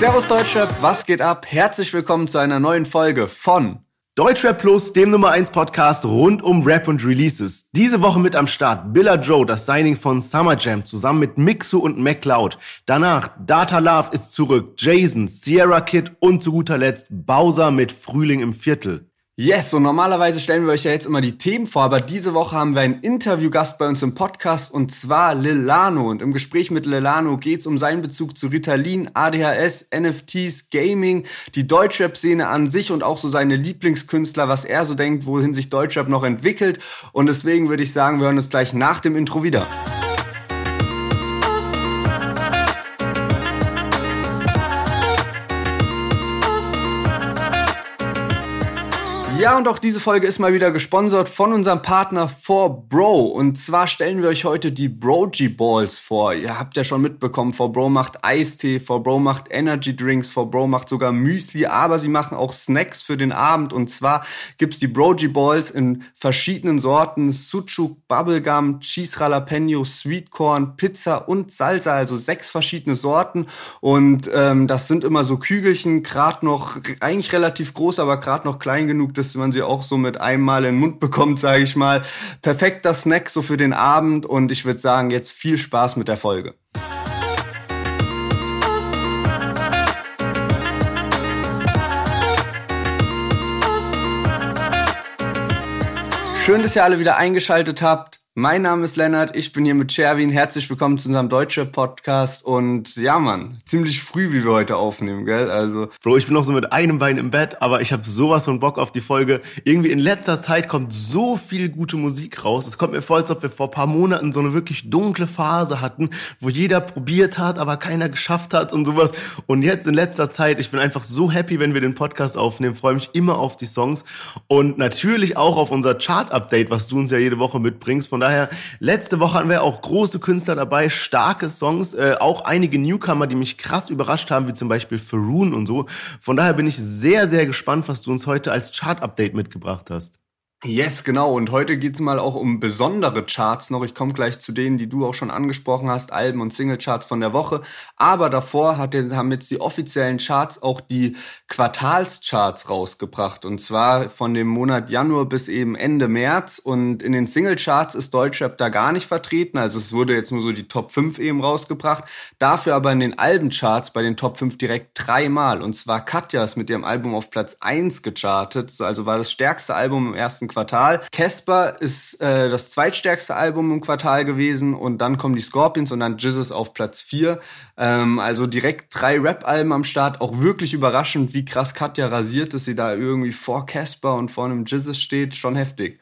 Servus Deutschrap, was geht ab? Herzlich willkommen zu einer neuen Folge von Deutschrap Plus, dem Nummer 1 Podcast rund um Rap und Releases. Diese Woche mit am Start Billa Joe, das Signing von Summer Jam zusammen mit Mixu und MacLeod. Danach Data Love ist zurück, Jason, Sierra Kid und zu guter Letzt Bowser mit Frühling im Viertel. Yes, und normalerweise stellen wir euch ja jetzt immer die Themen vor, aber diese Woche haben wir einen Interviewgast bei uns im Podcast und zwar Lilano. Und im Gespräch mit Lilano geht es um seinen Bezug zu Ritalin, ADHS, NFTs, Gaming, die Deutschrap-Szene an sich und auch so seine Lieblingskünstler, was er so denkt, wohin sich Deutschrap noch entwickelt. Und deswegen würde ich sagen, wir hören uns gleich nach dem Intro wieder. Ja, und auch diese Folge ist mal wieder gesponsert von unserem Partner 4Bro. Und zwar stellen wir euch heute die Brogy Balls vor. Ihr habt ja schon mitbekommen, 4Bro macht Eistee, 4Bro macht Energy Drinks, 4Bro macht sogar Müsli, aber sie machen auch Snacks für den Abend. Und zwar gibt's die Brogy Balls in verschiedenen Sorten. Sucuk, Bubblegum, Cheese Jalapeno, Sweet Corn, Pizza und Salsa. Also sechs verschiedene Sorten. Und ähm, das sind immer so Kügelchen, gerade noch, eigentlich relativ groß, aber gerade noch klein genug, dass man sie auch so mit einmal in den Mund bekommt, sage ich mal. Perfekter Snack so für den Abend und ich würde sagen, jetzt viel Spaß mit der Folge. Schön, dass ihr alle wieder eingeschaltet habt. Mein Name ist Lennart, ich bin hier mit Sherwin. Herzlich willkommen zu unserem deutschen Podcast. Und ja, Mann, ziemlich früh, wie wir heute aufnehmen, gell? Also. Bro, ich bin noch so mit einem Bein im Bett, aber ich habe sowas von Bock auf die Folge. Irgendwie in letzter Zeit kommt so viel gute Musik raus. Es kommt mir vor, als ob wir vor paar Monaten so eine wirklich dunkle Phase hatten, wo jeder probiert hat, aber keiner geschafft hat und sowas. Und jetzt in letzter Zeit, ich bin einfach so happy, wenn wir den Podcast aufnehmen, freue mich immer auf die Songs und natürlich auch auf unser Chart-Update, was du uns ja jede Woche mitbringst. Von daher, letzte Woche hatten wir auch große Künstler dabei, starke Songs, äh, auch einige Newcomer, die mich krass überrascht haben, wie zum Beispiel Faroon und so. Von daher bin ich sehr, sehr gespannt, was du uns heute als Chart-Update mitgebracht hast. Yes, genau. Und heute geht's mal auch um besondere Charts noch. Ich komme gleich zu denen, die du auch schon angesprochen hast, Alben und Singlecharts von der Woche. Aber davor hat, haben jetzt die offiziellen Charts auch die Quartalscharts rausgebracht. Und zwar von dem Monat Januar bis eben Ende März. Und in den Singlecharts ist Deutschrap da gar nicht vertreten. Also es wurde jetzt nur so die Top 5 eben rausgebracht. Dafür aber in den Albencharts bei den Top 5 direkt dreimal. Und zwar Katja ist mit ihrem Album auf Platz 1 gechartet. Also war das stärkste Album im ersten Quartal. Casper ist äh, das zweitstärkste Album im Quartal gewesen und dann kommen die Scorpions und dann Jizzes auf Platz 4. Ähm, also direkt drei Rap-Alben am Start. Auch wirklich überraschend, wie krass Katja rasiert ist, sie da irgendwie vor Casper und vor einem Jizzes steht. Schon heftig.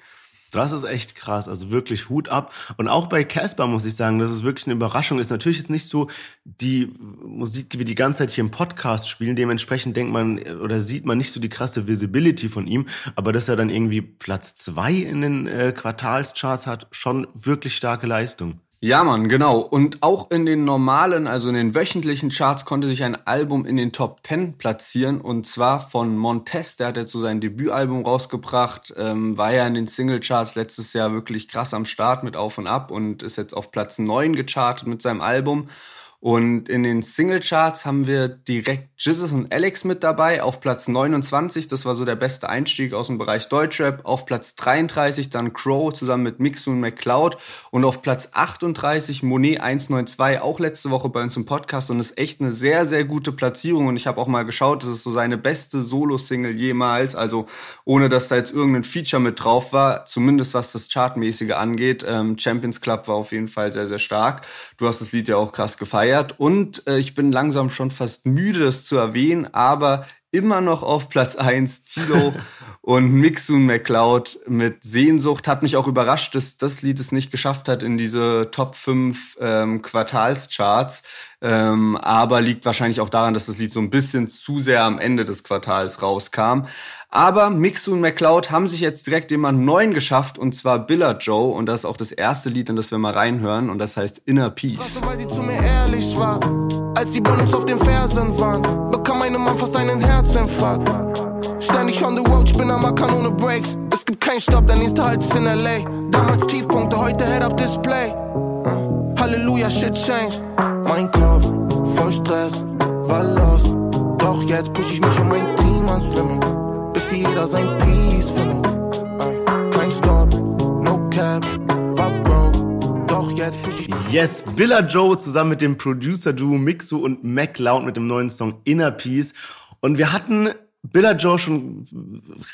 Das ist echt krass, also wirklich Hut ab. Und auch bei Casper muss ich sagen, dass es wirklich eine Überraschung ist. Natürlich jetzt nicht so die Musik, die wir die ganze Zeit hier im Podcast spielen. Dementsprechend denkt man oder sieht man nicht so die krasse Visibility von ihm. Aber dass er dann irgendwie Platz zwei in den äh, Quartalscharts hat, schon wirklich starke Leistung. Ja, Mann, genau. Und auch in den normalen, also in den wöchentlichen Charts konnte sich ein Album in den Top 10 platzieren und zwar von Montez. Der hat jetzt so sein Debütalbum rausgebracht, ähm, war ja in den Singlecharts letztes Jahr wirklich krass am Start mit Auf und Ab und ist jetzt auf Platz 9 gechartet mit seinem Album. Und in den Singlecharts haben wir direkt Jizzes und Alex mit dabei auf Platz 29. Das war so der beste Einstieg aus dem Bereich Deutschrap. Auf Platz 33 dann Crow zusammen mit Mixu und McCloud. Und auf Platz 38 Monet 192, auch letzte Woche bei uns im Podcast. Und ist echt eine sehr, sehr gute Platzierung. Und ich habe auch mal geschaut, das ist so seine beste Solo-Single jemals. Also ohne, dass da jetzt irgendein Feature mit drauf war. Zumindest was das Chartmäßige angeht. Ähm, Champions Club war auf jeden Fall sehr, sehr stark. Du hast das Lied ja auch krass gefeiert gefeiert und äh, ich bin langsam schon fast müde, das zu erwähnen, aber immer noch auf Platz 1 Tilo und Mixun McCloud mit Sehnsucht hat mich auch überrascht, dass das Lied es nicht geschafft hat in diese Top 5 ähm, Quartalscharts. Ähm, aber liegt wahrscheinlich auch daran, dass das Lied so ein bisschen zu sehr am Ende des Quartals rauskam. Aber Mixu und McCloud haben sich jetzt direkt jemand neuen geschafft und zwar Billa Joe und das ist auch das erste Lied, in das wir mal reinhören und das heißt Inner Peace. Weil sie zu mir ehrlich war, als die Bullets auf den Fersen waren, bekam meine Mann fast einen Herzinfarkt. Ständig on the road, ich bin am Ackern ohne Breaks. Es gibt keinen Stopp, der nächste Halt ist in L.A. Damals Tiefpunkte, heute Head-Up-Display. Uh, Halleluja, shit change. Mein Kopf voll Stress, war los Doch jetzt push ich mich um mein Team ans Limit, bis jeder sein Peace findet. Ey, kein Stop, no cap, war broke. Doch jetzt push Yes, Billa Joe zusammen mit dem Producer-Duo Mixu und MacLeod mit dem neuen Song Inner Peace. Und wir hatten Billa Joe schon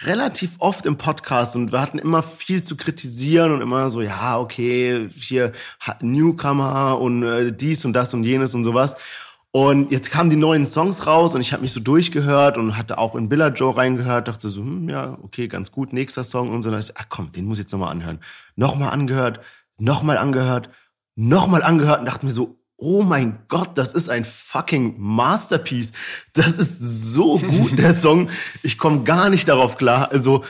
relativ oft im Podcast und wir hatten immer viel zu kritisieren und immer so, ja, okay, hier Newcomer und äh, dies und das und jenes und sowas. Und jetzt kamen die neuen Songs raus und ich habe mich so durchgehört und hatte auch in Billa Joe reingehört, dachte so, hm, ja, okay, ganz gut, nächster Song und so. Und dachte, ach komm, den muss ich jetzt nochmal anhören. Nochmal angehört, nochmal angehört, nochmal angehört und dachte mir so, oh mein Gott, das ist ein fucking Masterpiece. Das ist so gut, der Song. Ich komme gar nicht darauf klar. Also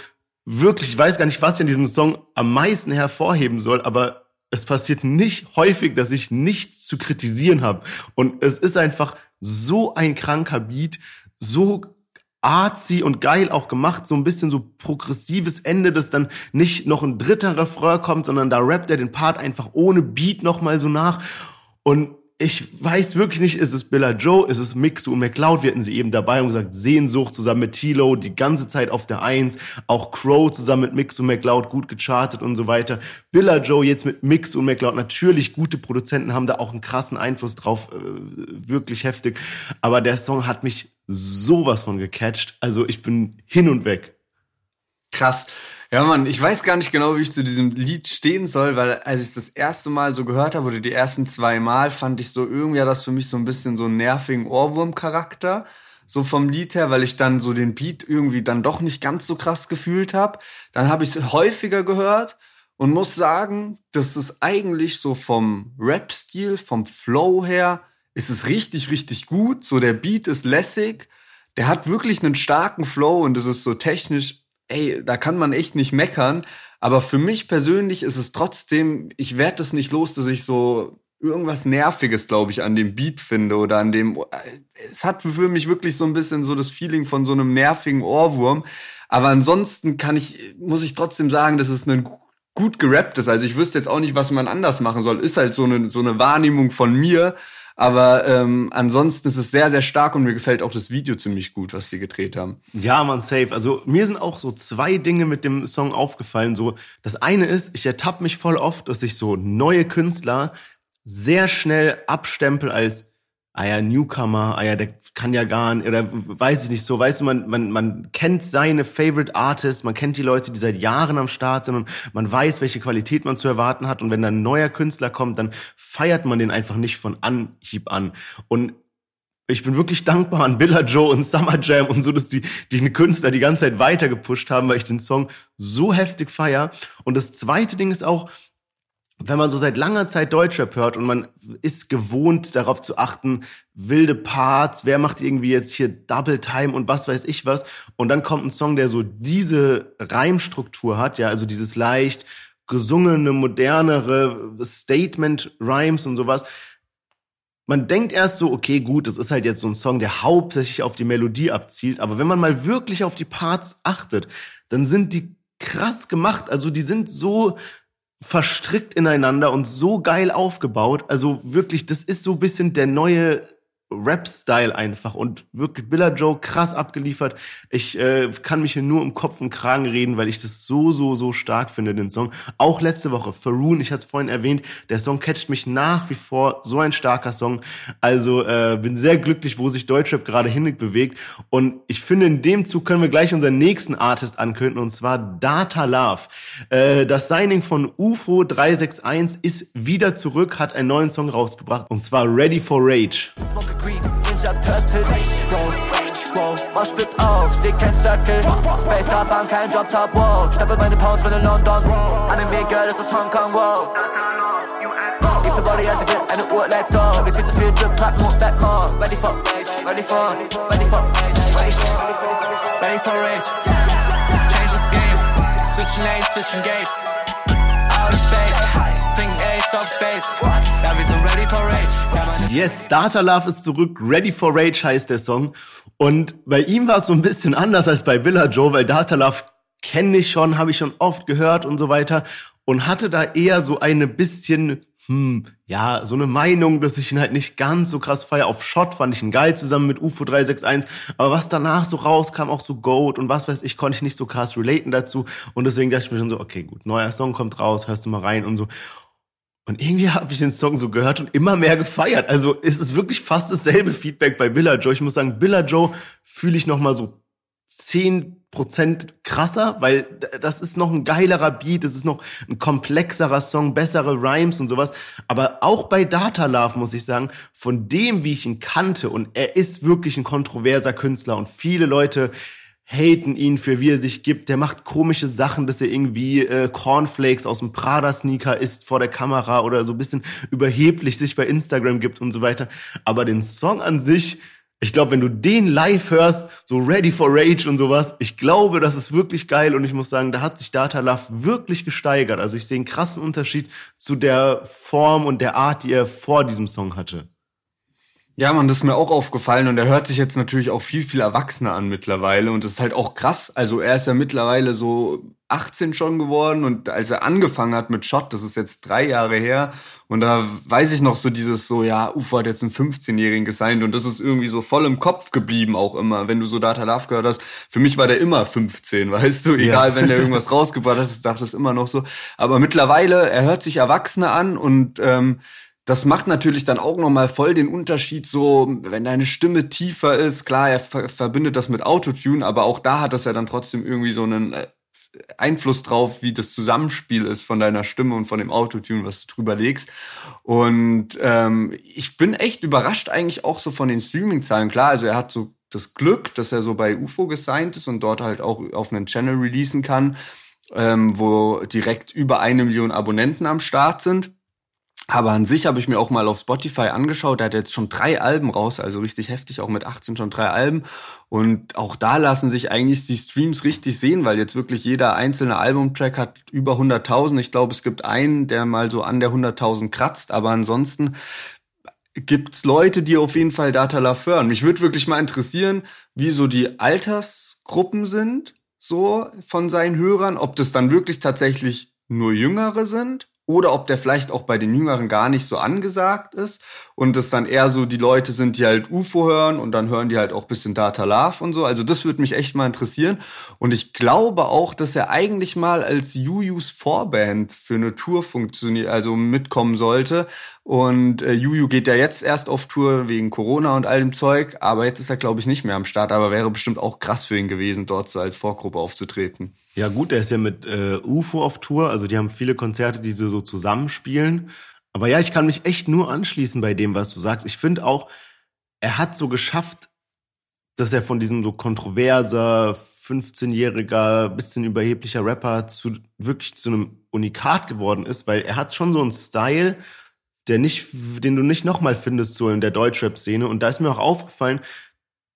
wirklich, ich weiß gar nicht, was ich an diesem Song am meisten hervorheben soll, aber es passiert nicht häufig, dass ich nichts zu kritisieren habe. Und es ist einfach so ein kranker Beat, so artsy und geil auch gemacht, so ein bisschen so progressives Ende, dass dann nicht noch ein dritter Refrain kommt, sondern da rappt er den Part einfach ohne Beat nochmal so nach. Und ich weiß wirklich nicht, ist es Billa Joe, ist es Mixu und McCloud, wir hatten sie eben dabei und gesagt, Sehnsucht zusammen mit Tilo, die ganze Zeit auf der Eins, auch Crow zusammen mit Mixu und McCloud gut gechartet und so weiter. Billa Joe jetzt mit Mixu und McCloud, natürlich gute Produzenten haben da auch einen krassen Einfluss drauf, äh, wirklich heftig, aber der Song hat mich sowas von gecatcht, also ich bin hin und weg. Krass. Ja, Mann, ich weiß gar nicht genau, wie ich zu diesem Lied stehen soll, weil als ich das erste Mal so gehört habe oder die ersten zwei Mal, fand ich so irgendwie hat das für mich so ein bisschen so einen nervigen Ohrwurm-Charakter. So vom Lied her, weil ich dann so den Beat irgendwie dann doch nicht ganz so krass gefühlt habe. Dann habe ich es häufiger gehört und muss sagen, das ist eigentlich so vom Rap-Stil, vom Flow her, ist es richtig, richtig gut. So der Beat ist lässig. Der hat wirklich einen starken Flow und es ist so technisch ey, da kann man echt nicht meckern. Aber für mich persönlich ist es trotzdem, ich werde es nicht los, dass ich so irgendwas Nerviges, glaube ich, an dem Beat finde oder an dem. Es hat für mich wirklich so ein bisschen so das Feeling von so einem nervigen Ohrwurm. Aber ansonsten kann ich, muss ich trotzdem sagen, dass es ein gut gerappt ist. Also ich wüsste jetzt auch nicht, was man anders machen soll. Ist halt so eine, so eine Wahrnehmung von mir. Aber ähm, ansonsten ist es sehr, sehr stark und mir gefällt auch das Video ziemlich gut, was sie gedreht haben. Ja, man, safe. Also mir sind auch so zwei Dinge mit dem Song aufgefallen. So, das eine ist, ich ertappe mich voll oft, dass ich so neue Künstler sehr schnell abstempel als ah ja, Newcomer, ah ja, der kann ja gar nicht, oder weiß ich nicht so, weißt du, man, man, man kennt seine Favorite Artists, man kennt die Leute, die seit Jahren am Start sind und man weiß, welche Qualität man zu erwarten hat. Und wenn dann ein neuer Künstler kommt, dann feiert man den einfach nicht von Anhieb an. Und ich bin wirklich dankbar an Billa Joe und Summer Jam und so, dass die, die Künstler die ganze Zeit weiter gepusht haben, weil ich den Song so heftig feier. Und das zweite Ding ist auch, wenn man so seit langer Zeit Deutschrap hört und man ist gewohnt darauf zu achten, wilde Parts, wer macht irgendwie jetzt hier Double Time und was weiß ich was. Und dann kommt ein Song, der so diese Reimstruktur hat, ja, also dieses leicht gesungene, modernere Statement Rhymes und sowas. Man denkt erst so, okay, gut, das ist halt jetzt so ein Song, der hauptsächlich auf die Melodie abzielt, aber wenn man mal wirklich auf die Parts achtet, dann sind die krass gemacht, also die sind so verstrickt ineinander und so geil aufgebaut. Also wirklich, das ist so ein bisschen der neue Rap-Style einfach und wirklich Billa Joe krass abgeliefert. Ich äh, kann mich hier nur um Kopf und Kragen reden, weil ich das so, so, so stark finde, den Song. Auch letzte Woche, Faroon, ich hatte es vorhin erwähnt, der Song catcht mich nach wie vor, so ein starker Song. Also äh, bin sehr glücklich, wo sich Deutschrap gerade hin bewegt und ich finde, in dem Zug können wir gleich unseren nächsten Artist ankündigen und zwar Data Love. Äh, das Signing von UFO 361 ist wieder zurück, hat einen neuen Song rausgebracht und zwar Ready for Rage. Green, Ninja Turtles. Roll, roll, mach split auf, seh kein Circle. Space Car fahren kein Job Top, wow. Stapel meine Pounds von in London. Anime Girl, das ist Hongkong, wow. Gibt's Body, als ich will, eine Uhr, let's go. Hab viel zu viel Drip, trag nur Fat more. Ready for, ready for, ready for, ready for, ready for rage. Change this game, switching lanes, switching gates. Of Spades. Ja, wir sind ready for rage. Yes, Data Love ist zurück. Ready for Rage heißt der Song. Und bei ihm war es so ein bisschen anders als bei Villa Joe, weil Data Love kenne ich schon, habe ich schon oft gehört und so weiter. Und hatte da eher so eine bisschen hm, ja, so eine Meinung, dass ich ihn halt nicht ganz so krass feier. Auf Shot fand ich ihn geil zusammen mit UFO 361. Aber was danach so rauskam, auch so Goat und was weiß ich, konnte ich nicht so krass relaten dazu. Und deswegen dachte ich mir schon so, okay, gut, neuer Song kommt raus, hörst du mal rein und so. Und irgendwie habe ich den Song so gehört und immer mehr gefeiert. Also es ist wirklich fast dasselbe Feedback bei Billa Joe. Ich muss sagen, Billa Joe fühle ich noch mal so zehn Prozent krasser, weil das ist noch ein geilerer Beat, das ist noch ein komplexerer Song, bessere Rhymes und sowas. Aber auch bei Data Love muss ich sagen, von dem, wie ich ihn kannte, und er ist wirklich ein kontroverser Künstler und viele Leute haten ihn für wie er sich gibt. Der macht komische Sachen, dass er irgendwie äh, Cornflakes aus dem Prada-Sneaker isst vor der Kamera oder so ein bisschen überheblich sich bei Instagram gibt und so weiter. Aber den Song an sich, ich glaube, wenn du den live hörst, so Ready for Rage und sowas, ich glaube, das ist wirklich geil und ich muss sagen, da hat sich Data Love wirklich gesteigert. Also ich sehe einen krassen Unterschied zu der Form und der Art, die er vor diesem Song hatte. Ja, man, das ist mir auch aufgefallen und er hört sich jetzt natürlich auch viel, viel erwachsener an mittlerweile und das ist halt auch krass. Also er ist ja mittlerweile so 18 schon geworden und als er angefangen hat mit Shot, das ist jetzt drei Jahre her und da weiß ich noch so dieses so, ja, Ufa hat jetzt einen 15-Jährigen gesigned und das ist irgendwie so voll im Kopf geblieben auch immer, wenn du so Data Love gehört hast. Für mich war der immer 15, weißt du, egal ja. wenn der irgendwas rausgebracht hat, dachte es immer noch so. Aber mittlerweile, er hört sich erwachsener an und ähm, das macht natürlich dann auch nochmal voll den Unterschied, so, wenn deine Stimme tiefer ist. Klar, er ver verbindet das mit Autotune, aber auch da hat das ja dann trotzdem irgendwie so einen äh, Einfluss drauf, wie das Zusammenspiel ist von deiner Stimme und von dem Autotune, was du drüber legst. Und ähm, ich bin echt überrascht eigentlich auch so von den Streaming-Zahlen. Klar, also er hat so das Glück, dass er so bei UFO gesigned ist und dort halt auch auf einen Channel releasen kann, ähm, wo direkt über eine Million Abonnenten am Start sind. Aber an sich habe ich mir auch mal auf Spotify angeschaut, der hat jetzt schon drei Alben raus, also richtig heftig, auch mit 18 schon drei Alben. Und auch da lassen sich eigentlich die Streams richtig sehen, weil jetzt wirklich jeder einzelne Albumtrack hat über 100.000. Ich glaube, es gibt einen, der mal so an der 100.000 kratzt, aber ansonsten gibt's Leute, die auf jeden Fall Data Love hören. Mich würde wirklich mal interessieren, wie so die Altersgruppen sind, so von seinen Hörern, ob das dann wirklich tatsächlich nur Jüngere sind oder ob der vielleicht auch bei den Jüngeren gar nicht so angesagt ist und es dann eher so die Leute sind, die halt UFO hören und dann hören die halt auch bisschen Data Love und so. Also das würde mich echt mal interessieren. Und ich glaube auch, dass er eigentlich mal als Jujus Vorband für eine Tour funktioniert, also mitkommen sollte. Und äh, Juju geht ja jetzt erst auf Tour wegen Corona und all dem Zeug, aber jetzt ist er, glaube ich, nicht mehr am Start. Aber wäre bestimmt auch krass für ihn gewesen, dort so als Vorgruppe aufzutreten. Ja gut, er ist ja mit äh, UFO auf Tour, also die haben viele Konzerte, die sie so zusammenspielen. Aber ja, ich kann mich echt nur anschließen bei dem, was du sagst. Ich finde auch, er hat so geschafft, dass er von diesem so kontroverser, 15-jähriger, bisschen überheblicher Rapper zu wirklich zu einem Unikat geworden ist, weil er hat schon so einen Style, der nicht, den du nicht nochmal findest, so in der Deutschrap-Szene. Und da ist mir auch aufgefallen,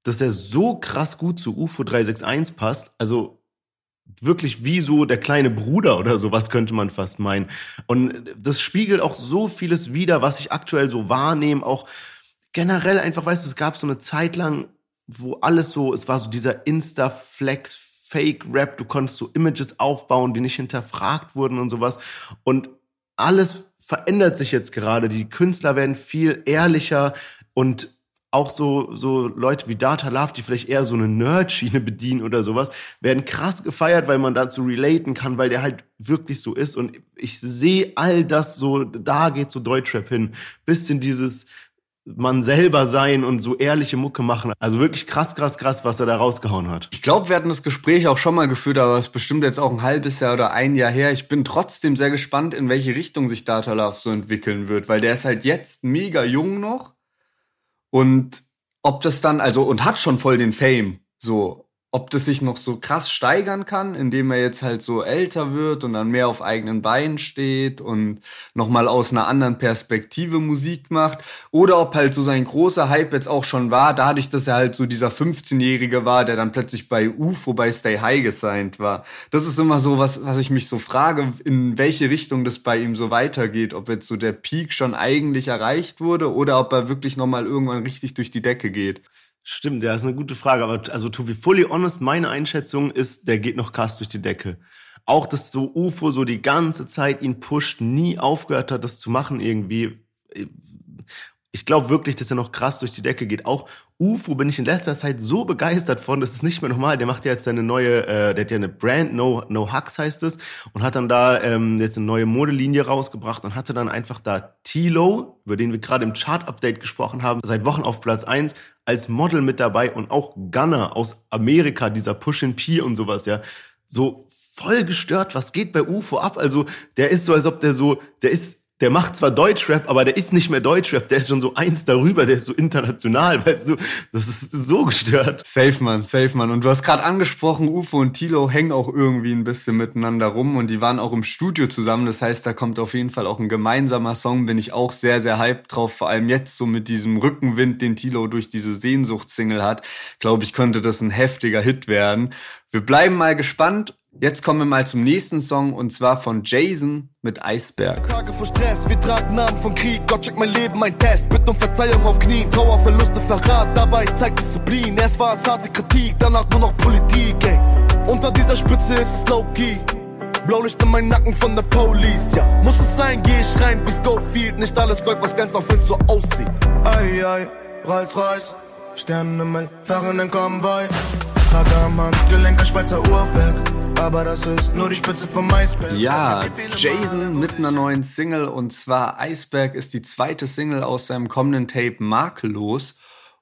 dass er so krass gut zu UFO 361 passt. Also wirklich wie so der kleine Bruder oder sowas könnte man fast meinen. Und das spiegelt auch so vieles wider, was ich aktuell so wahrnehme. Auch generell einfach, weißt du, es gab so eine Zeit lang, wo alles so, es war so dieser Insta-Flex, Fake-Rap, du konntest so Images aufbauen, die nicht hinterfragt wurden und sowas. Und alles verändert sich jetzt gerade. Die Künstler werden viel ehrlicher und auch so, so Leute wie Data Love, die vielleicht eher so eine Nerd-Schiene bedienen oder sowas, werden krass gefeiert, weil man dazu relaten kann, weil der halt wirklich so ist. Und ich sehe all das so, da geht so Deutschrap hin. Bisschen dieses, man selber sein und so ehrliche Mucke machen. Also wirklich krass, krass, krass, was er da rausgehauen hat. Ich glaube, wir hatten das Gespräch auch schon mal geführt, aber es ist bestimmt jetzt auch ein halbes Jahr oder ein Jahr her. Ich bin trotzdem sehr gespannt, in welche Richtung sich Data Love so entwickeln wird, weil der ist halt jetzt mega jung noch und ob das dann, also, und hat schon voll den Fame, so ob das sich noch so krass steigern kann, indem er jetzt halt so älter wird und dann mehr auf eigenen Beinen steht und nochmal aus einer anderen Perspektive Musik macht. Oder ob halt so sein großer Hype jetzt auch schon war, dadurch, dass er halt so dieser 15-Jährige war, der dann plötzlich bei UFO bei Stay High gesigned war. Das ist immer so was, was ich mich so frage, in welche Richtung das bei ihm so weitergeht. Ob jetzt so der Peak schon eigentlich erreicht wurde oder ob er wirklich nochmal irgendwann richtig durch die Decke geht. Stimmt, ja, ist eine gute Frage. Aber also to be fully honest, meine Einschätzung ist, der geht noch krass durch die Decke. auch, dass so UFO so die ganze Zeit ihn pusht, nie aufgehört hat, das zu machen irgendwie. Ich glaube wirklich, dass er noch krass durch die Decke geht. Auch UFO bin ich in letzter Zeit so begeistert von, das ist nicht mehr normal. Der macht ja jetzt seine neue, äh, der hat ja eine Brand, No, no Hugs heißt es, und hat dann da ähm, jetzt eine neue Modelinie rausgebracht und hatte dann einfach da Tilo, über den wir gerade im Chart-Update gesprochen haben, seit Wochen auf Platz eins als Model mit dabei und auch Gunner aus Amerika, dieser Push P und sowas, ja. So voll gestört, was geht bei UFO ab? Also, der ist so, als ob der so, der ist der macht zwar Deutschrap, aber der ist nicht mehr Deutschrap, der ist schon so eins darüber, der ist so international, weißt du, das ist so gestört. Safe, man, safe, man. Und du hast gerade angesprochen, Ufo und Tilo hängen auch irgendwie ein bisschen miteinander rum und die waren auch im Studio zusammen, das heißt, da kommt auf jeden Fall auch ein gemeinsamer Song, bin ich auch sehr, sehr hyped drauf, vor allem jetzt so mit diesem Rückenwind, den Tilo durch diese Sehnsuchtsingle hat, glaube ich, könnte das ein heftiger Hit werden. Wir bleiben mal gespannt Jetzt kommen wir mal zum nächsten Song und zwar von Jason mit Eisberg. Tage vor Stress, wir tragen Namen von Krieg. Gott checkt mein Leben, mein Test. Bitte um Verzeihung auf Knien. Trauer, Verluste, Verrat. Dabei zeigt Disziplin. Erst war es harte Kritik, danach nur noch Politik, ey. Unter dieser Spitze ist es low-key. Blaulicht in meinen Nacken von der Police, ja. Muss es sein, geh ich rein wie Schofield. Nicht alles Gold, was ganz auf uns so aussieht. Ei, ei, Rolls Royce. Sternenhimmel, fahren in Konvoi. Trage am Handgelenk, Schweizer Uhrwerk aber das ist nur die Spitze vom Eisberg. Ja, Jason mit einer neuen Single und zwar Eisberg ist die zweite Single aus seinem kommenden Tape Makellos.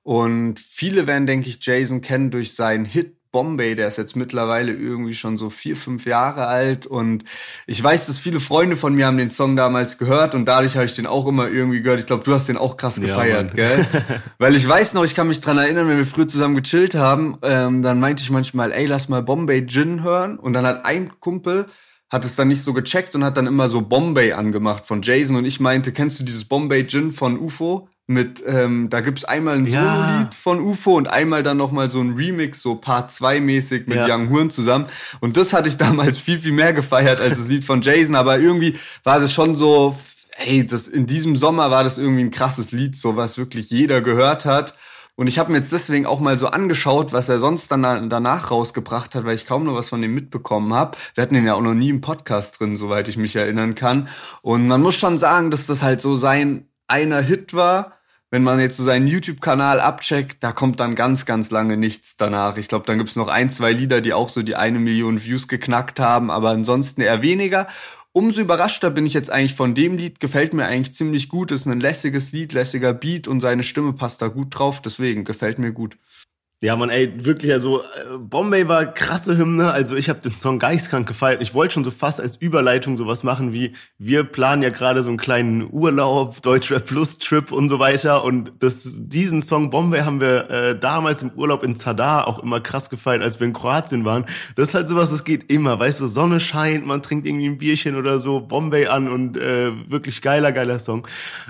Und viele werden, denke ich, Jason kennen durch seinen Hit Bombay, der ist jetzt mittlerweile irgendwie schon so vier, fünf Jahre alt und ich weiß, dass viele Freunde von mir haben den Song damals gehört und dadurch habe ich den auch immer irgendwie gehört. Ich glaube, du hast den auch krass gefeiert, ja, gell? Weil ich weiß noch, ich kann mich dran erinnern, wenn wir früher zusammen gechillt haben, ähm, dann meinte ich manchmal, ey, lass mal Bombay Gin hören und dann hat ein Kumpel hat es dann nicht so gecheckt und hat dann immer so Bombay angemacht von Jason und ich meinte, kennst du dieses Bombay Gin von UFO? Mit, ähm, da gibt's einmal ein ja. Solo-Lied von UFO und einmal dann nochmal so ein Remix, so Part 2 mäßig mit ja. Young Horn zusammen. Und das hatte ich damals viel, viel mehr gefeiert als das Lied von Jason, aber irgendwie war das schon so, hey, das, in diesem Sommer war das irgendwie ein krasses Lied, so was wirklich jeder gehört hat. Und ich habe mir jetzt deswegen auch mal so angeschaut, was er sonst dann danach rausgebracht hat, weil ich kaum noch was von dem mitbekommen habe. Wir hatten ihn ja auch noch nie im Podcast drin, soweit ich mich erinnern kann. Und man muss schon sagen, dass das halt so sein einer Hit war wenn man jetzt so seinen YouTube-Kanal abcheckt, da kommt dann ganz, ganz lange nichts danach. Ich glaube, dann gibt's noch ein, zwei Lieder, die auch so die eine Million Views geknackt haben, aber ansonsten eher weniger. Umso überraschter bin ich jetzt eigentlich von dem Lied. Gefällt mir eigentlich ziemlich gut. Ist ein lässiges Lied, lässiger Beat und seine Stimme passt da gut drauf. Deswegen gefällt mir gut. Ja, man, ey, wirklich, also äh, Bombay war krasse Hymne. Also ich habe den Song geistkrank gefeiert. Ich wollte schon so fast als Überleitung sowas machen wie, wir planen ja gerade so einen kleinen Urlaub, Deutschrap Plus Trip und so weiter. Und das, diesen Song Bombay haben wir äh, damals im Urlaub in Zadar auch immer krass gefeiert, als wir in Kroatien waren. Das ist halt sowas, das geht immer. Weißt du, Sonne scheint, man trinkt irgendwie ein Bierchen oder so, Bombay an und äh, wirklich geiler, geiler Song.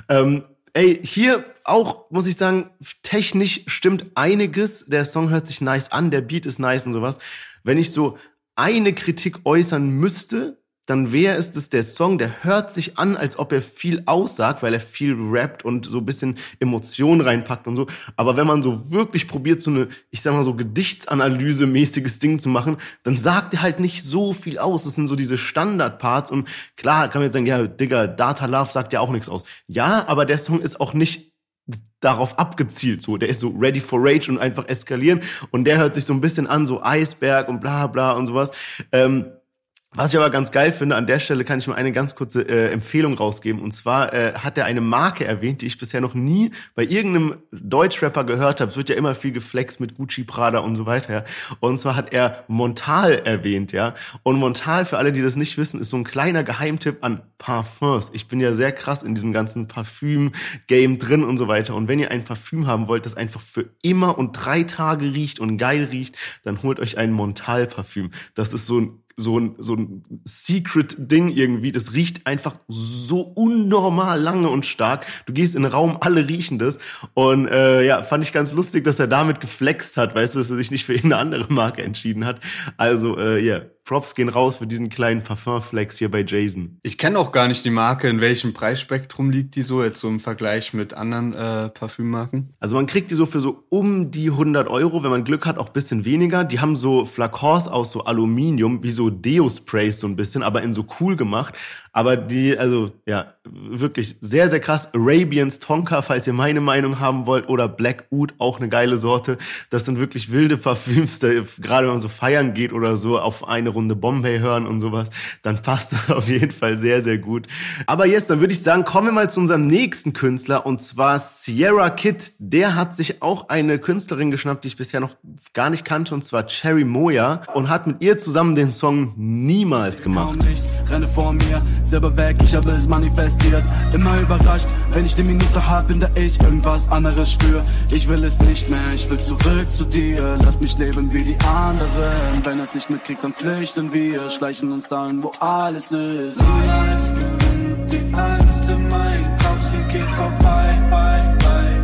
Ähm, Ey, hier auch, muss ich sagen, technisch stimmt einiges. Der Song hört sich nice an, der Beat ist nice und sowas. Wenn ich so eine Kritik äußern müsste, dann wäre es das der Song, der hört sich an, als ob er viel aussagt, weil er viel rappt und so ein bisschen Emotionen reinpackt und so. Aber wenn man so wirklich probiert, so eine, ich sag mal so Gedichtsanalyse-mäßiges Ding zu machen, dann sagt er halt nicht so viel aus. Das sind so diese Standardparts und klar kann man jetzt sagen, ja, Digga, Data Love sagt ja auch nichts aus. Ja, aber der Song ist auch nicht darauf abgezielt so. Der ist so ready for rage und einfach eskalieren und der hört sich so ein bisschen an, so Eisberg und bla bla und sowas. Ähm, was ich aber ganz geil finde, an der Stelle kann ich mal eine ganz kurze äh, Empfehlung rausgeben. Und zwar äh, hat er eine Marke erwähnt, die ich bisher noch nie bei irgendeinem Deutschrapper gehört habe. Es wird ja immer viel geflext mit Gucci, Prada und so weiter. Ja. Und zwar hat er Montal erwähnt, ja. Und Montal, für alle, die das nicht wissen, ist so ein kleiner Geheimtipp an Parfums. Ich bin ja sehr krass in diesem ganzen Parfüm-Game drin und so weiter. Und wenn ihr ein Parfüm haben wollt, das einfach für immer und drei Tage riecht und geil riecht, dann holt euch ein Montal-Parfüm. Das ist so ein so ein, so ein Secret-Ding irgendwie. Das riecht einfach so unnormal lange und stark. Du gehst in den Raum, alle riechen das. Und äh, ja, fand ich ganz lustig, dass er damit geflext hat, weißt du, dass er sich nicht für irgendeine andere Marke entschieden hat. Also, äh, ja, yeah. Props gehen raus für diesen kleinen Parfumflex hier bei Jason. Ich kenne auch gar nicht die Marke, in welchem Preisspektrum liegt die so, jetzt so im Vergleich mit anderen äh, Parfümmarken. Also man kriegt die so für so um die 100 Euro, wenn man Glück hat, auch bisschen weniger. Die haben so Flakons aus so Aluminium, wie so Deo-Sprays so ein bisschen, aber in so cool gemacht. Aber die, also ja, wirklich sehr, sehr krass. Arabians Tonka, falls ihr meine Meinung haben wollt, oder Black Oud, auch eine geile Sorte. Das sind wirklich wilde Parfüms, da, gerade wenn man so feiern geht oder so, auf eine Runde Bombay hören und sowas, dann passt das auf jeden Fall sehr, sehr gut. Aber jetzt, dann würde ich sagen, kommen wir mal zu unserem nächsten Künstler, und zwar Sierra Kid. Der hat sich auch eine Künstlerin geschnappt, die ich bisher noch gar nicht kannte, und zwar Cherry Moya, und hat mit ihr zusammen den Song Niemals gemacht. Renne vor mir, selber weg, ich habe es manifestiert. Immer überrascht, wenn ich die Minute hab, in der ich irgendwas anderes spür. Ich will es nicht mehr, ich will zurück zu dir. Lass mich leben wie die anderen. Wenn es nicht mitkriegt, dann flüchten wir. Schleichen uns dahin, wo alles ist. Alles gewinnt die Angst in meinem Kopf, sie geht vorbei, bye, bye,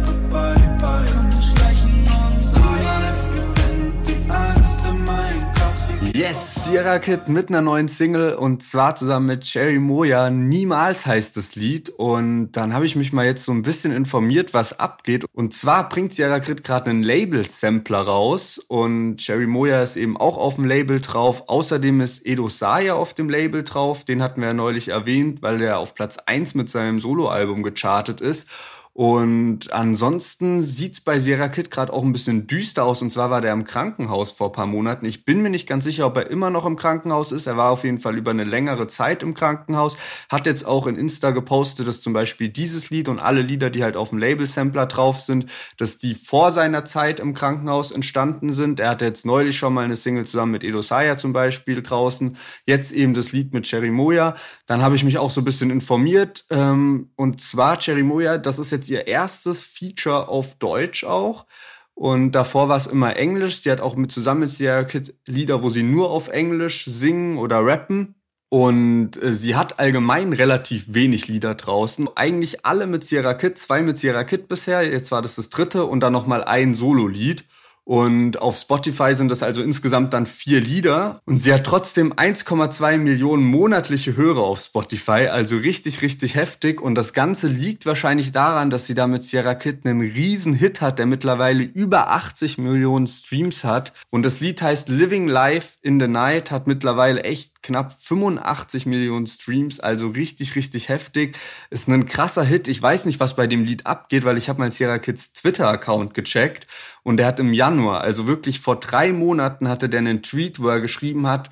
Yes! Sierra Kid mit einer neuen Single und zwar zusammen mit Cherry Moya. Niemals heißt das Lied. Und dann habe ich mich mal jetzt so ein bisschen informiert, was abgeht. Und zwar bringt Sierra Kid gerade einen Label-Sampler raus und Cherry Moya ist eben auch auf dem Label drauf. Außerdem ist Edo Saya auf dem Label drauf. Den hatten wir ja neulich erwähnt, weil der auf Platz 1 mit seinem Soloalbum gechartet ist. Und ansonsten sieht's bei Sierra Kid gerade auch ein bisschen düster aus. Und zwar war der im Krankenhaus vor paar Monaten. Ich bin mir nicht ganz sicher, ob er immer noch im Krankenhaus ist. Er war auf jeden Fall über eine längere Zeit im Krankenhaus. Hat jetzt auch in Insta gepostet, dass zum Beispiel dieses Lied und alle Lieder, die halt auf dem Label-Sampler drauf sind, dass die vor seiner Zeit im Krankenhaus entstanden sind. Er hatte jetzt neulich schon mal eine Single zusammen mit Edo Saya zum Beispiel draußen. Jetzt eben das Lied mit Cherry Moya. Dann habe ich mich auch so ein bisschen informiert. Ähm, und zwar Cherry Moya, das ist jetzt jetzt ihr erstes Feature auf Deutsch auch. Und davor war es immer Englisch. Sie hat auch mit zusammen mit Sierra Kid Lieder, wo sie nur auf Englisch singen oder rappen. Und äh, sie hat allgemein relativ wenig Lieder draußen. Eigentlich alle mit Sierra Kid, zwei mit Sierra Kid bisher. Jetzt war das das dritte und dann nochmal ein Solo-Lied. Und auf Spotify sind das also insgesamt dann vier Lieder. Und sie hat trotzdem 1,2 Millionen monatliche Hörer auf Spotify. Also richtig, richtig heftig. Und das Ganze liegt wahrscheinlich daran, dass sie da mit Sierra Kid einen riesen Hit hat, der mittlerweile über 80 Millionen Streams hat. Und das Lied heißt Living Life in the Night, hat mittlerweile echt knapp 85 Millionen Streams, also richtig, richtig heftig. Ist ein krasser Hit. Ich weiß nicht, was bei dem Lied abgeht, weil ich habe mal Sierra Kids Twitter-Account gecheckt und der hat im Januar, also wirklich vor drei Monaten, hatte der einen Tweet, wo er geschrieben hat,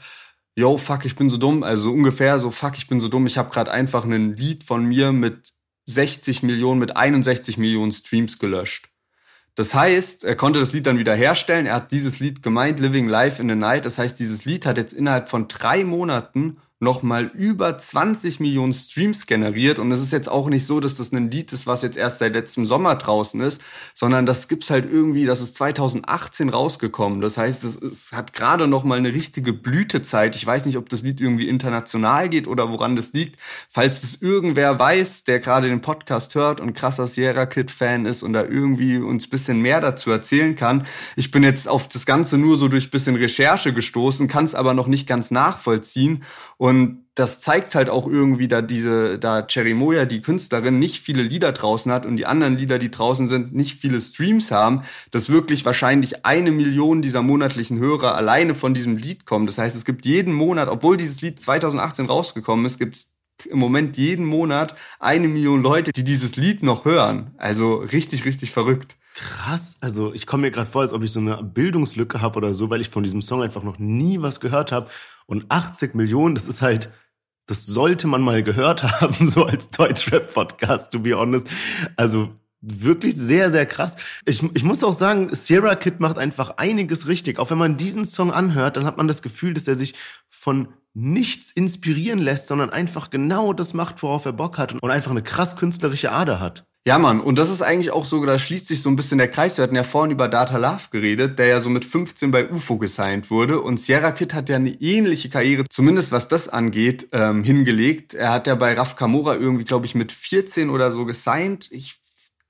yo, fuck, ich bin so dumm, also so ungefähr so, fuck, ich bin so dumm, ich habe gerade einfach ein Lied von mir mit 60 Millionen, mit 61 Millionen Streams gelöscht. Das heißt, er konnte das Lied dann wieder herstellen. Er hat dieses Lied gemeint, Living Life in the Night. Das heißt, dieses Lied hat jetzt innerhalb von drei Monaten nochmal über 20 Millionen Streams generiert. Und es ist jetzt auch nicht so, dass das ein Lied ist, was jetzt erst seit letztem Sommer draußen ist, sondern das gibt's halt irgendwie, das ist 2018 rausgekommen. Das heißt, es, es hat gerade nochmal eine richtige Blütezeit. Ich weiß nicht, ob das Lied irgendwie international geht oder woran das liegt. Falls das irgendwer weiß, der gerade den Podcast hört und krasser Sierra Kid Fan ist und da irgendwie uns bisschen mehr dazu erzählen kann. Ich bin jetzt auf das Ganze nur so durch bisschen Recherche gestoßen, kann es aber noch nicht ganz nachvollziehen. Und das zeigt halt auch irgendwie, da diese, da Cherry Moya, die Künstlerin, nicht viele Lieder draußen hat und die anderen Lieder, die draußen sind, nicht viele Streams haben, dass wirklich wahrscheinlich eine Million dieser monatlichen Hörer alleine von diesem Lied kommen. Das heißt, es gibt jeden Monat, obwohl dieses Lied 2018 rausgekommen ist, gibt es im Moment jeden Monat eine Million Leute, die dieses Lied noch hören. Also richtig, richtig verrückt. Krass, also ich komme mir gerade vor, als ob ich so eine Bildungslücke habe oder so, weil ich von diesem Song einfach noch nie was gehört habe. Und 80 Millionen, das ist halt, das sollte man mal gehört haben, so als Deutschrap-Podcast, to be honest. Also wirklich sehr, sehr krass. Ich, ich muss auch sagen, Sierra Kid macht einfach einiges richtig. Auch wenn man diesen Song anhört, dann hat man das Gefühl, dass er sich von nichts inspirieren lässt, sondern einfach genau das macht, worauf er Bock hat und einfach eine krass künstlerische Ader hat. Ja, Mann, und das ist eigentlich auch so, da schließt sich so ein bisschen der Kreis. Wir hatten ja vorhin über Data Love geredet, der ja so mit 15 bei UFO gesigned wurde. Und Sierra Kid hat ja eine ähnliche Karriere, zumindest was das angeht, ähm, hingelegt. Er hat ja bei Raf Kamora irgendwie, glaube ich, mit 14 oder so gesigned. Ich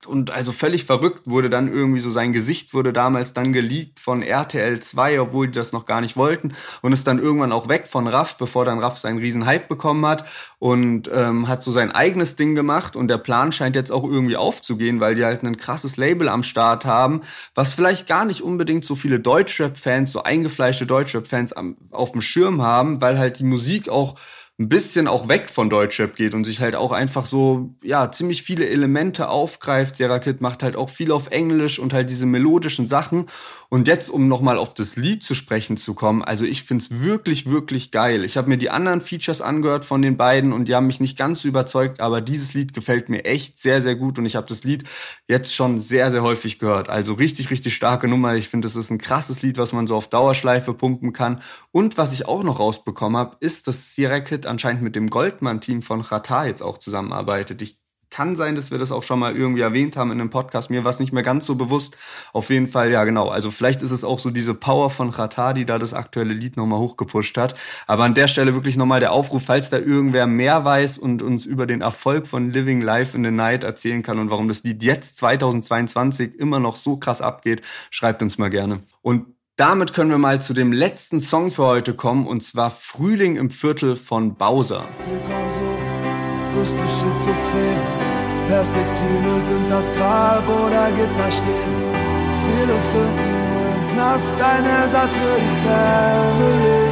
und also völlig verrückt wurde dann irgendwie so sein Gesicht wurde damals dann geleakt von RTL 2, obwohl die das noch gar nicht wollten und ist dann irgendwann auch weg von Raff, bevor dann Raff seinen riesen Hype bekommen hat und ähm, hat so sein eigenes Ding gemacht und der Plan scheint jetzt auch irgendwie aufzugehen, weil die halt ein krasses Label am Start haben, was vielleicht gar nicht unbedingt so viele Deutschrap-Fans, so eingefleischte Deutschrap-Fans auf dem Schirm haben, weil halt die Musik auch ein bisschen auch weg von Deutschrap geht und sich halt auch einfach so, ja, ziemlich viele Elemente aufgreift. Sierra Kid macht halt auch viel auf Englisch und halt diese melodischen Sachen. Und jetzt, um nochmal auf das Lied zu sprechen zu kommen, also ich find's wirklich, wirklich geil. Ich habe mir die anderen Features angehört von den beiden und die haben mich nicht ganz so überzeugt, aber dieses Lied gefällt mir echt sehr, sehr gut und ich habe das Lied jetzt schon sehr, sehr häufig gehört. Also richtig, richtig starke Nummer. Ich finde, das ist ein krasses Lied, was man so auf Dauerschleife pumpen kann. Und was ich auch noch rausbekommen habe, ist, dass Sierra Kid anscheinend mit dem Goldman-Team von Rata jetzt auch zusammenarbeitet. Ich kann sein, dass wir das auch schon mal irgendwie erwähnt haben in einem Podcast. Mir war es nicht mehr ganz so bewusst. Auf jeden Fall, ja genau. Also vielleicht ist es auch so diese Power von Rata, die da das aktuelle Lied nochmal hochgepusht hat. Aber an der Stelle wirklich nochmal der Aufruf, falls da irgendwer mehr weiß und uns über den Erfolg von Living Life in the Night erzählen kann und warum das Lied jetzt 2022 immer noch so krass abgeht, schreibt uns mal gerne. Und damit können wir mal zu dem letzten Song für heute kommen, und zwar Frühling im Viertel von Bowser. Bist du schizophren? Perspektive sind das Grab oder Gitterstäben. Viele finden nur im Knast ein Ersatz für die Family.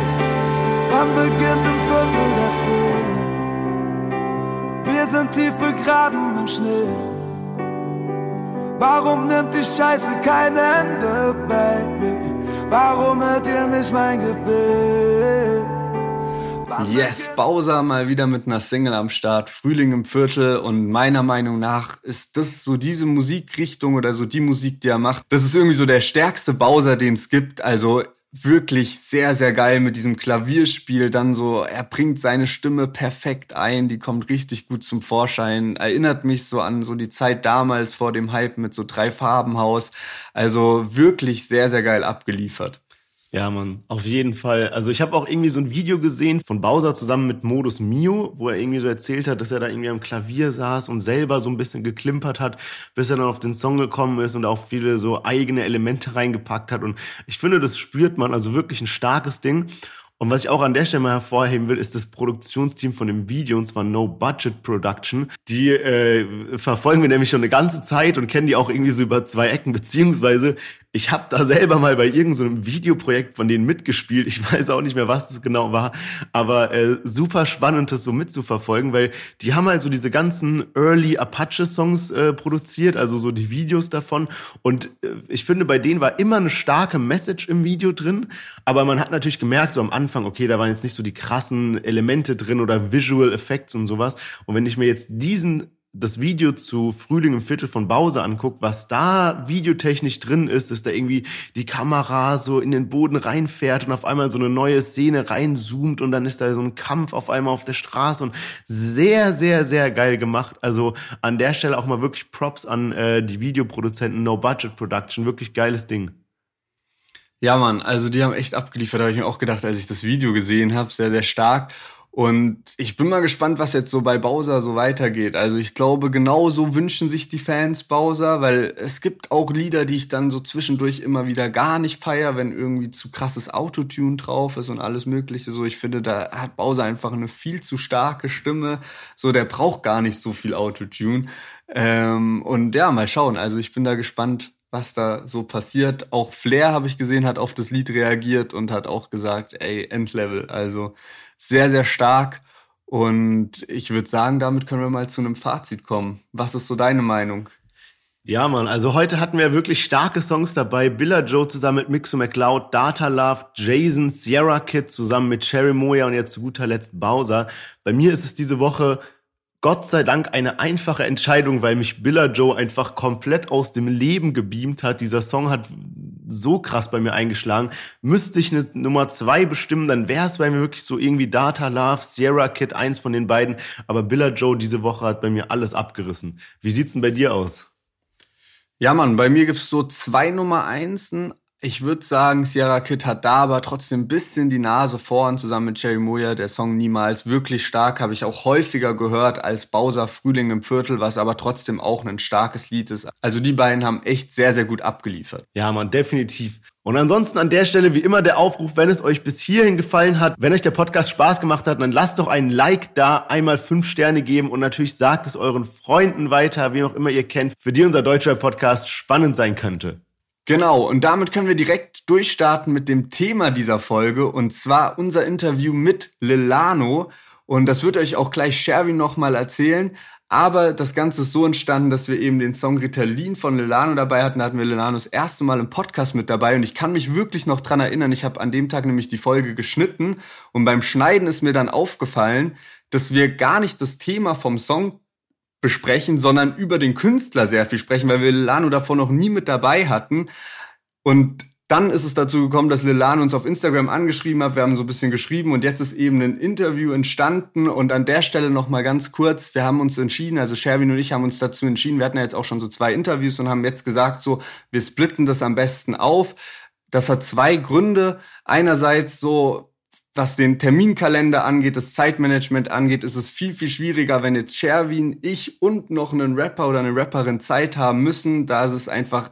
Wann beginnt im Viertel der Frühling? Wir sind tief begraben im Schnee. Warum nimmt die Scheiße kein Ende, Baby? Warum hört ihr nicht mein Gebet? Yes, Bowser mal wieder mit einer Single am Start, Frühling im Viertel und meiner Meinung nach ist das so diese Musikrichtung oder so die Musik, die er macht. Das ist irgendwie so der stärkste Bowser, den es gibt. Also wirklich sehr, sehr geil mit diesem Klavierspiel. Dann so, er bringt seine Stimme perfekt ein, die kommt richtig gut zum Vorschein. Erinnert mich so an so die Zeit damals vor dem Hype mit so drei Farbenhaus. Also wirklich sehr, sehr geil abgeliefert. Ja, man, auf jeden Fall. Also ich habe auch irgendwie so ein Video gesehen von Bowser zusammen mit Modus Mio, wo er irgendwie so erzählt hat, dass er da irgendwie am Klavier saß und selber so ein bisschen geklimpert hat, bis er dann auf den Song gekommen ist und auch viele so eigene Elemente reingepackt hat. Und ich finde, das spürt man, also wirklich ein starkes Ding. Und was ich auch an der Stelle mal hervorheben will, ist das Produktionsteam von dem Video, und zwar No Budget Production. Die äh, verfolgen wir nämlich schon eine ganze Zeit und kennen die auch irgendwie so über zwei Ecken, beziehungsweise ich habe da selber mal bei irgendeinem so Videoprojekt von denen mitgespielt. Ich weiß auch nicht mehr, was das genau war, aber äh, super spannend, das so mitzuverfolgen, weil die haben halt so diese ganzen Early Apache-Songs äh, produziert, also so die Videos davon. Und äh, ich finde, bei denen war immer eine starke Message im Video drin, aber man hat natürlich gemerkt, so am Anfang, okay, da waren jetzt nicht so die krassen Elemente drin oder Visual Effects und sowas. Und wenn ich mir jetzt diesen das Video zu Frühling im Viertel von Bause anguckt, was da videotechnisch drin ist, dass da irgendwie die Kamera so in den Boden reinfährt und auf einmal so eine neue Szene reinzoomt und dann ist da so ein Kampf auf einmal auf der Straße und sehr, sehr, sehr geil gemacht. Also an der Stelle auch mal wirklich Props an äh, die Videoproduzenten No Budget Production. Wirklich geiles Ding. Ja, Mann, also die haben echt abgeliefert, habe ich mir auch gedacht, als ich das Video gesehen habe. Sehr, sehr stark. Und ich bin mal gespannt, was jetzt so bei Bowser so weitergeht. Also ich glaube, genauso wünschen sich die Fans Bowser, weil es gibt auch Lieder, die ich dann so zwischendurch immer wieder gar nicht feier, wenn irgendwie zu krasses Autotune drauf ist und alles Mögliche. So, ich finde, da hat Bowser einfach eine viel zu starke Stimme. So, der braucht gar nicht so viel Autotune. Ähm, und ja, mal schauen. Also ich bin da gespannt, was da so passiert. Auch Flair, habe ich gesehen, hat auf das Lied reagiert und hat auch gesagt, ey, Endlevel. Also sehr, sehr stark. Und ich würde sagen, damit können wir mal zu einem Fazit kommen. Was ist so deine Meinung? Ja, Mann, also heute hatten wir wirklich starke Songs dabei. Billa Joe zusammen mit Mixo McLeod, Data Love, Jason, Sierra Kid zusammen mit Cherry Moya und jetzt zu guter Letzt Bowser. Bei mir ist es diese Woche Gott sei Dank eine einfache Entscheidung, weil mich Billa Joe einfach komplett aus dem Leben gebeamt hat. Dieser Song hat so krass bei mir eingeschlagen. Müsste ich eine Nummer zwei bestimmen, dann wäre es bei mir wirklich so irgendwie Data Love, Sierra Kid, eins von den beiden. Aber Billa Joe diese Woche hat bei mir alles abgerissen. Wie sieht's denn bei dir aus? Ja, Mann, bei mir gibt's so zwei Nummer Einsen, Ich würde sagen, Sierra Kid hat da aber trotzdem ein bisschen die Nase vorn, zusammen mit Cherry Moya. Der Song Niemals wirklich stark, habe ich auch häufiger gehört als Bowser Frühling im Viertel, was aber trotzdem auch ein starkes Lied ist. Also die beiden haben echt sehr, sehr gut abgeliefert. Ja, man, definitiv. Und ansonsten an der Stelle wie immer der Aufruf, wenn es euch bis hierhin gefallen hat, wenn euch der Podcast Spaß gemacht hat, dann lasst doch einen Like da, einmal fünf Sterne geben und natürlich sagt es euren Freunden weiter, wie auch immer ihr kennt, für die unser deutscher Podcast spannend sein könnte. Genau, und damit können wir direkt durchstarten mit dem Thema dieser Folge und zwar unser Interview mit Lilano. Und das wird euch auch gleich Sherwin nochmal erzählen. Aber das Ganze ist so entstanden, dass wir eben den Song Ritalin von Lilano dabei hatten. Da hatten wir Lilano das erste Mal im Podcast mit dabei und ich kann mich wirklich noch dran erinnern. Ich habe an dem Tag nämlich die Folge geschnitten und beim Schneiden ist mir dann aufgefallen, dass wir gar nicht das Thema vom Song besprechen, sondern über den Künstler sehr viel sprechen, weil wir Lilano davor noch nie mit dabei hatten. Und dann ist es dazu gekommen, dass Lilano uns auf Instagram angeschrieben hat. Wir haben so ein bisschen geschrieben und jetzt ist eben ein Interview entstanden. Und an der Stelle noch mal ganz kurz: Wir haben uns entschieden, also Sherwin und ich haben uns dazu entschieden. Wir hatten ja jetzt auch schon so zwei Interviews und haben jetzt gesagt, so wir splitten das am besten auf. Das hat zwei Gründe. Einerseits so was den Terminkalender angeht, das Zeitmanagement angeht, ist es viel, viel schwieriger, wenn jetzt Sherwin, ich und noch einen Rapper oder eine Rapperin Zeit haben müssen. Da ist es einfach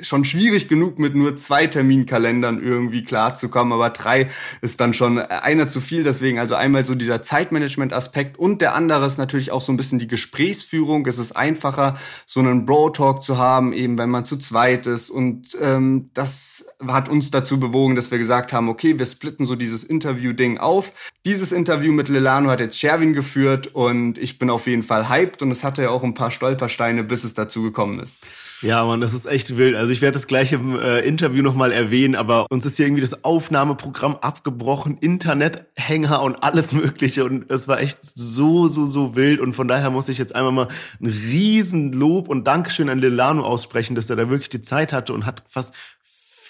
schon schwierig genug, mit nur zwei Terminkalendern irgendwie klarzukommen, aber drei ist dann schon einer zu viel. Deswegen also einmal so dieser Zeitmanagement-Aspekt und der andere ist natürlich auch so ein bisschen die Gesprächsführung. Es ist einfacher, so einen Bro-Talk zu haben, eben wenn man zu zweit ist. Und ähm, das hat uns dazu bewogen, dass wir gesagt haben, okay, wir splitten so dieses Interview-Ding auf. Dieses Interview mit Lilano hat jetzt Sherwin geführt und ich bin auf jeden Fall hyped und es hatte ja auch ein paar Stolpersteine, bis es dazu gekommen ist. Ja, man, das ist echt wild. Also ich werde das gleich im äh, Interview nochmal erwähnen, aber uns ist hier irgendwie das Aufnahmeprogramm abgebrochen, Internethänger und alles Mögliche und es war echt so, so, so wild und von daher muss ich jetzt einmal mal ein Riesenlob und Dankeschön an Lilano aussprechen, dass er da wirklich die Zeit hatte und hat fast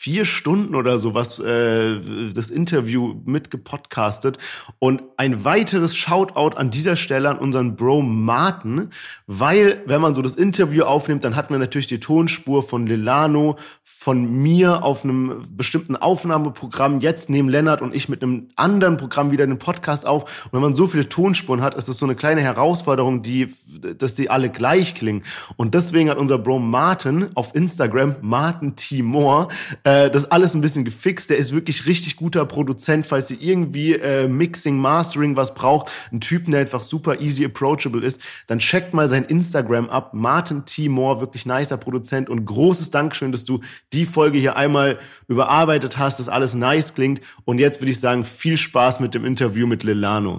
vier Stunden oder so was äh, das Interview mitgepodcastet. Und ein weiteres Shoutout an dieser Stelle an unseren Bro Martin, weil wenn man so das Interview aufnimmt, dann hat man natürlich die Tonspur von Lilano, von mir auf einem bestimmten Aufnahmeprogramm. Jetzt nehmen Lennart und ich mit einem anderen Programm wieder den Podcast auf. Und wenn man so viele Tonspuren hat, ist das so eine kleine Herausforderung, die, dass die alle gleich klingen. Und deswegen hat unser Bro Martin auf Instagram, Martin Timor, äh, äh, das alles ein bisschen gefixt. Der ist wirklich richtig guter Produzent, falls ihr irgendwie äh, Mixing, Mastering was braucht. Ein Typen, der einfach super easy approachable ist. Dann checkt mal sein Instagram ab. Martin T. Moore, wirklich nicer Produzent und großes Dankeschön, dass du die Folge hier einmal überarbeitet hast, dass alles nice klingt. Und jetzt würde ich sagen, viel Spaß mit dem Interview mit Lilano.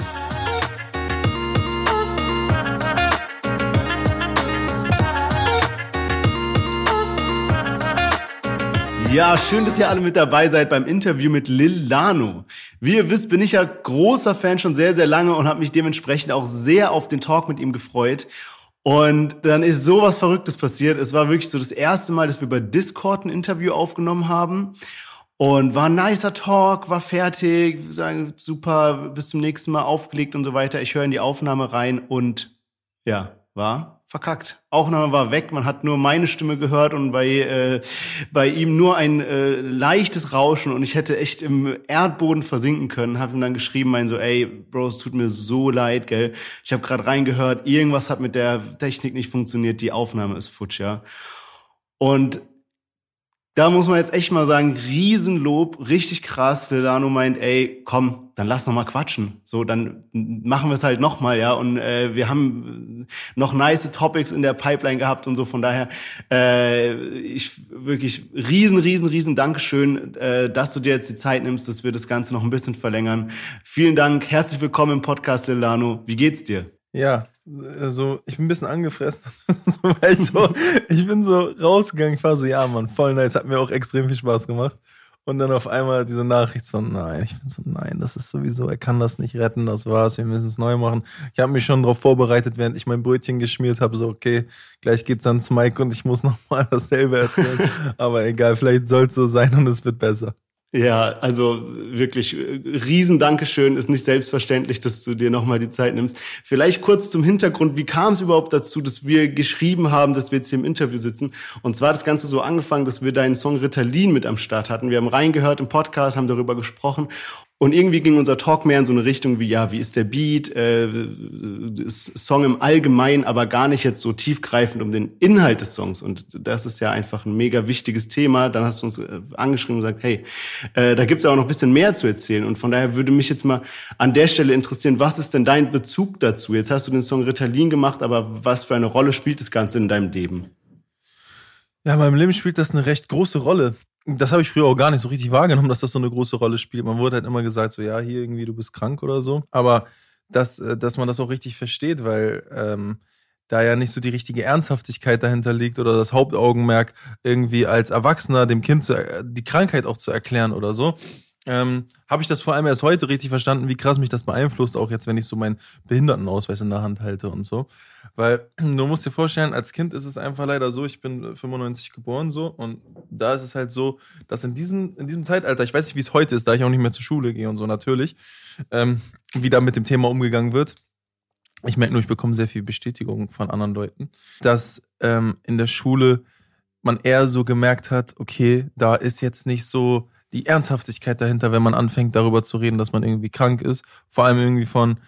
Ja, schön, dass ihr alle mit dabei seid beim Interview mit Lil Lano. Wie ihr wisst, bin ich ja großer Fan schon sehr, sehr lange und habe mich dementsprechend auch sehr auf den Talk mit ihm gefreut. Und dann ist sowas Verrücktes passiert. Es war wirklich so das erste Mal, dass wir bei Discord ein Interview aufgenommen haben. Und war ein nicer Talk, war fertig, sagen super, bis zum nächsten Mal aufgelegt und so weiter. Ich höre in die Aufnahme rein und ja, war verkackt. Noch war weg, man hat nur meine Stimme gehört und bei, äh, bei ihm nur ein äh, leichtes Rauschen und ich hätte echt im Erdboden versinken können. Hab ihm dann geschrieben, mein so, ey, Bro, es tut mir so leid, gell. Ich habe gerade reingehört, irgendwas hat mit der Technik nicht funktioniert, die Aufnahme ist futsch, ja. Und da muss man jetzt echt mal sagen, Riesenlob, richtig krass. Delano meint, ey, komm, dann lass noch mal quatschen. So, dann machen wir es halt noch mal, ja. Und äh, wir haben noch nice Topics in der Pipeline gehabt und so. Von daher, äh, ich wirklich riesen, riesen, riesen Dankeschön, äh, dass du dir jetzt die Zeit nimmst, dass wir das Ganze noch ein bisschen verlängern. Vielen Dank, herzlich willkommen im Podcast, Delano. Wie geht's dir? Ja, also ich bin ein bisschen angefressen, so, weil ich, so, ich bin so rausgegangen, ich war so, ja Mann, voll nice, hat mir auch extrem viel Spaß gemacht. Und dann auf einmal diese Nachricht so, nein, ich bin so, nein, das ist sowieso, er kann das nicht retten, das war's, wir müssen es neu machen. Ich habe mich schon darauf vorbereitet, während ich mein Brötchen geschmiert habe, so, okay, gleich geht's ans Mike und ich muss nochmal dasselbe erzählen. Aber egal, vielleicht soll es so sein und es wird besser. Ja, also wirklich äh, riesen Dankeschön. Ist nicht selbstverständlich, dass du dir nochmal die Zeit nimmst. Vielleicht kurz zum Hintergrund. Wie kam es überhaupt dazu, dass wir geschrieben haben, dass wir jetzt hier im Interview sitzen? Und zwar das Ganze so angefangen, dass wir deinen Song Ritalin mit am Start hatten. Wir haben reingehört im Podcast, haben darüber gesprochen. Und irgendwie ging unser Talk mehr in so eine Richtung wie, ja, wie ist der Beat, äh, Song im Allgemeinen, aber gar nicht jetzt so tiefgreifend um den Inhalt des Songs. Und das ist ja einfach ein mega wichtiges Thema. Dann hast du uns äh, angeschrieben und gesagt, hey, äh, da gibt's ja auch noch ein bisschen mehr zu erzählen. Und von daher würde mich jetzt mal an der Stelle interessieren, was ist denn dein Bezug dazu? Jetzt hast du den Song Ritalin gemacht, aber was für eine Rolle spielt das Ganze in deinem Leben? Ja, in meinem Leben spielt das eine recht große Rolle das habe ich früher auch gar nicht so richtig wahrgenommen, dass das so eine große Rolle spielt. Man wurde halt immer gesagt, so ja, hier irgendwie, du bist krank oder so. Aber dass, äh, dass man das auch richtig versteht, weil ähm, da ja nicht so die richtige Ernsthaftigkeit dahinter liegt oder das Hauptaugenmerk irgendwie als Erwachsener dem Kind zu, die Krankheit auch zu erklären oder so ähm, habe ich das vor allem erst heute richtig verstanden, wie krass mich das beeinflusst, auch jetzt, wenn ich so meinen Behindertenausweis in der Hand halte und so. Weil du musst dir vorstellen, als Kind ist es einfach leider so, ich bin 95 geboren so und da ist es halt so, dass in diesem, in diesem Zeitalter, ich weiß nicht, wie es heute ist, da ich auch nicht mehr zur Schule gehe und so natürlich, ähm, wie da mit dem Thema umgegangen wird. Ich merke nur, ich bekomme sehr viel Bestätigung von anderen Leuten, dass ähm, in der Schule man eher so gemerkt hat, okay, da ist jetzt nicht so die Ernsthaftigkeit dahinter, wenn man anfängt darüber zu reden, dass man irgendwie krank ist. Vor allem irgendwie von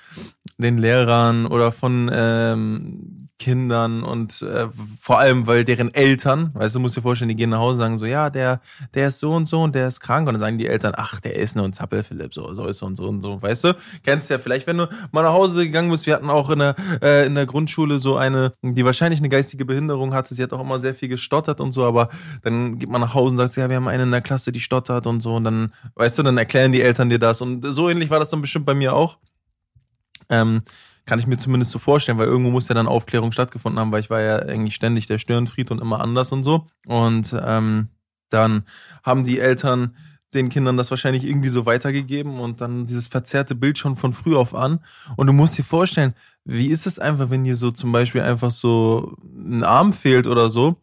den Lehrern oder von ähm, Kindern und äh, vor allem, weil deren Eltern, weißt du, musst dir vorstellen, die gehen nach Hause und sagen so, ja, der, der ist so und so und der ist krank und dann sagen die Eltern, ach, der ist nur ein Zappel, Philipp, so, so ist so und so und so, weißt du? Kennst du ja vielleicht, wenn du mal nach Hause gegangen bist, wir hatten auch in der, äh, in der Grundschule so eine, die wahrscheinlich eine geistige Behinderung hatte, sie hat auch immer sehr viel gestottert und so, aber dann geht man nach Hause und sagt ja, wir haben eine in der Klasse, die stottert und so und dann, weißt du, dann erklären die Eltern dir das und so ähnlich war das dann bestimmt bei mir auch. Ähm, kann ich mir zumindest so vorstellen, weil irgendwo muss ja dann Aufklärung stattgefunden haben, weil ich war ja eigentlich ständig der Störenfried und immer anders und so. Und ähm, dann haben die Eltern den Kindern das wahrscheinlich irgendwie so weitergegeben und dann dieses verzerrte Bild schon von früh auf an. Und du musst dir vorstellen, wie ist es einfach, wenn dir so zum Beispiel einfach so ein Arm fehlt oder so?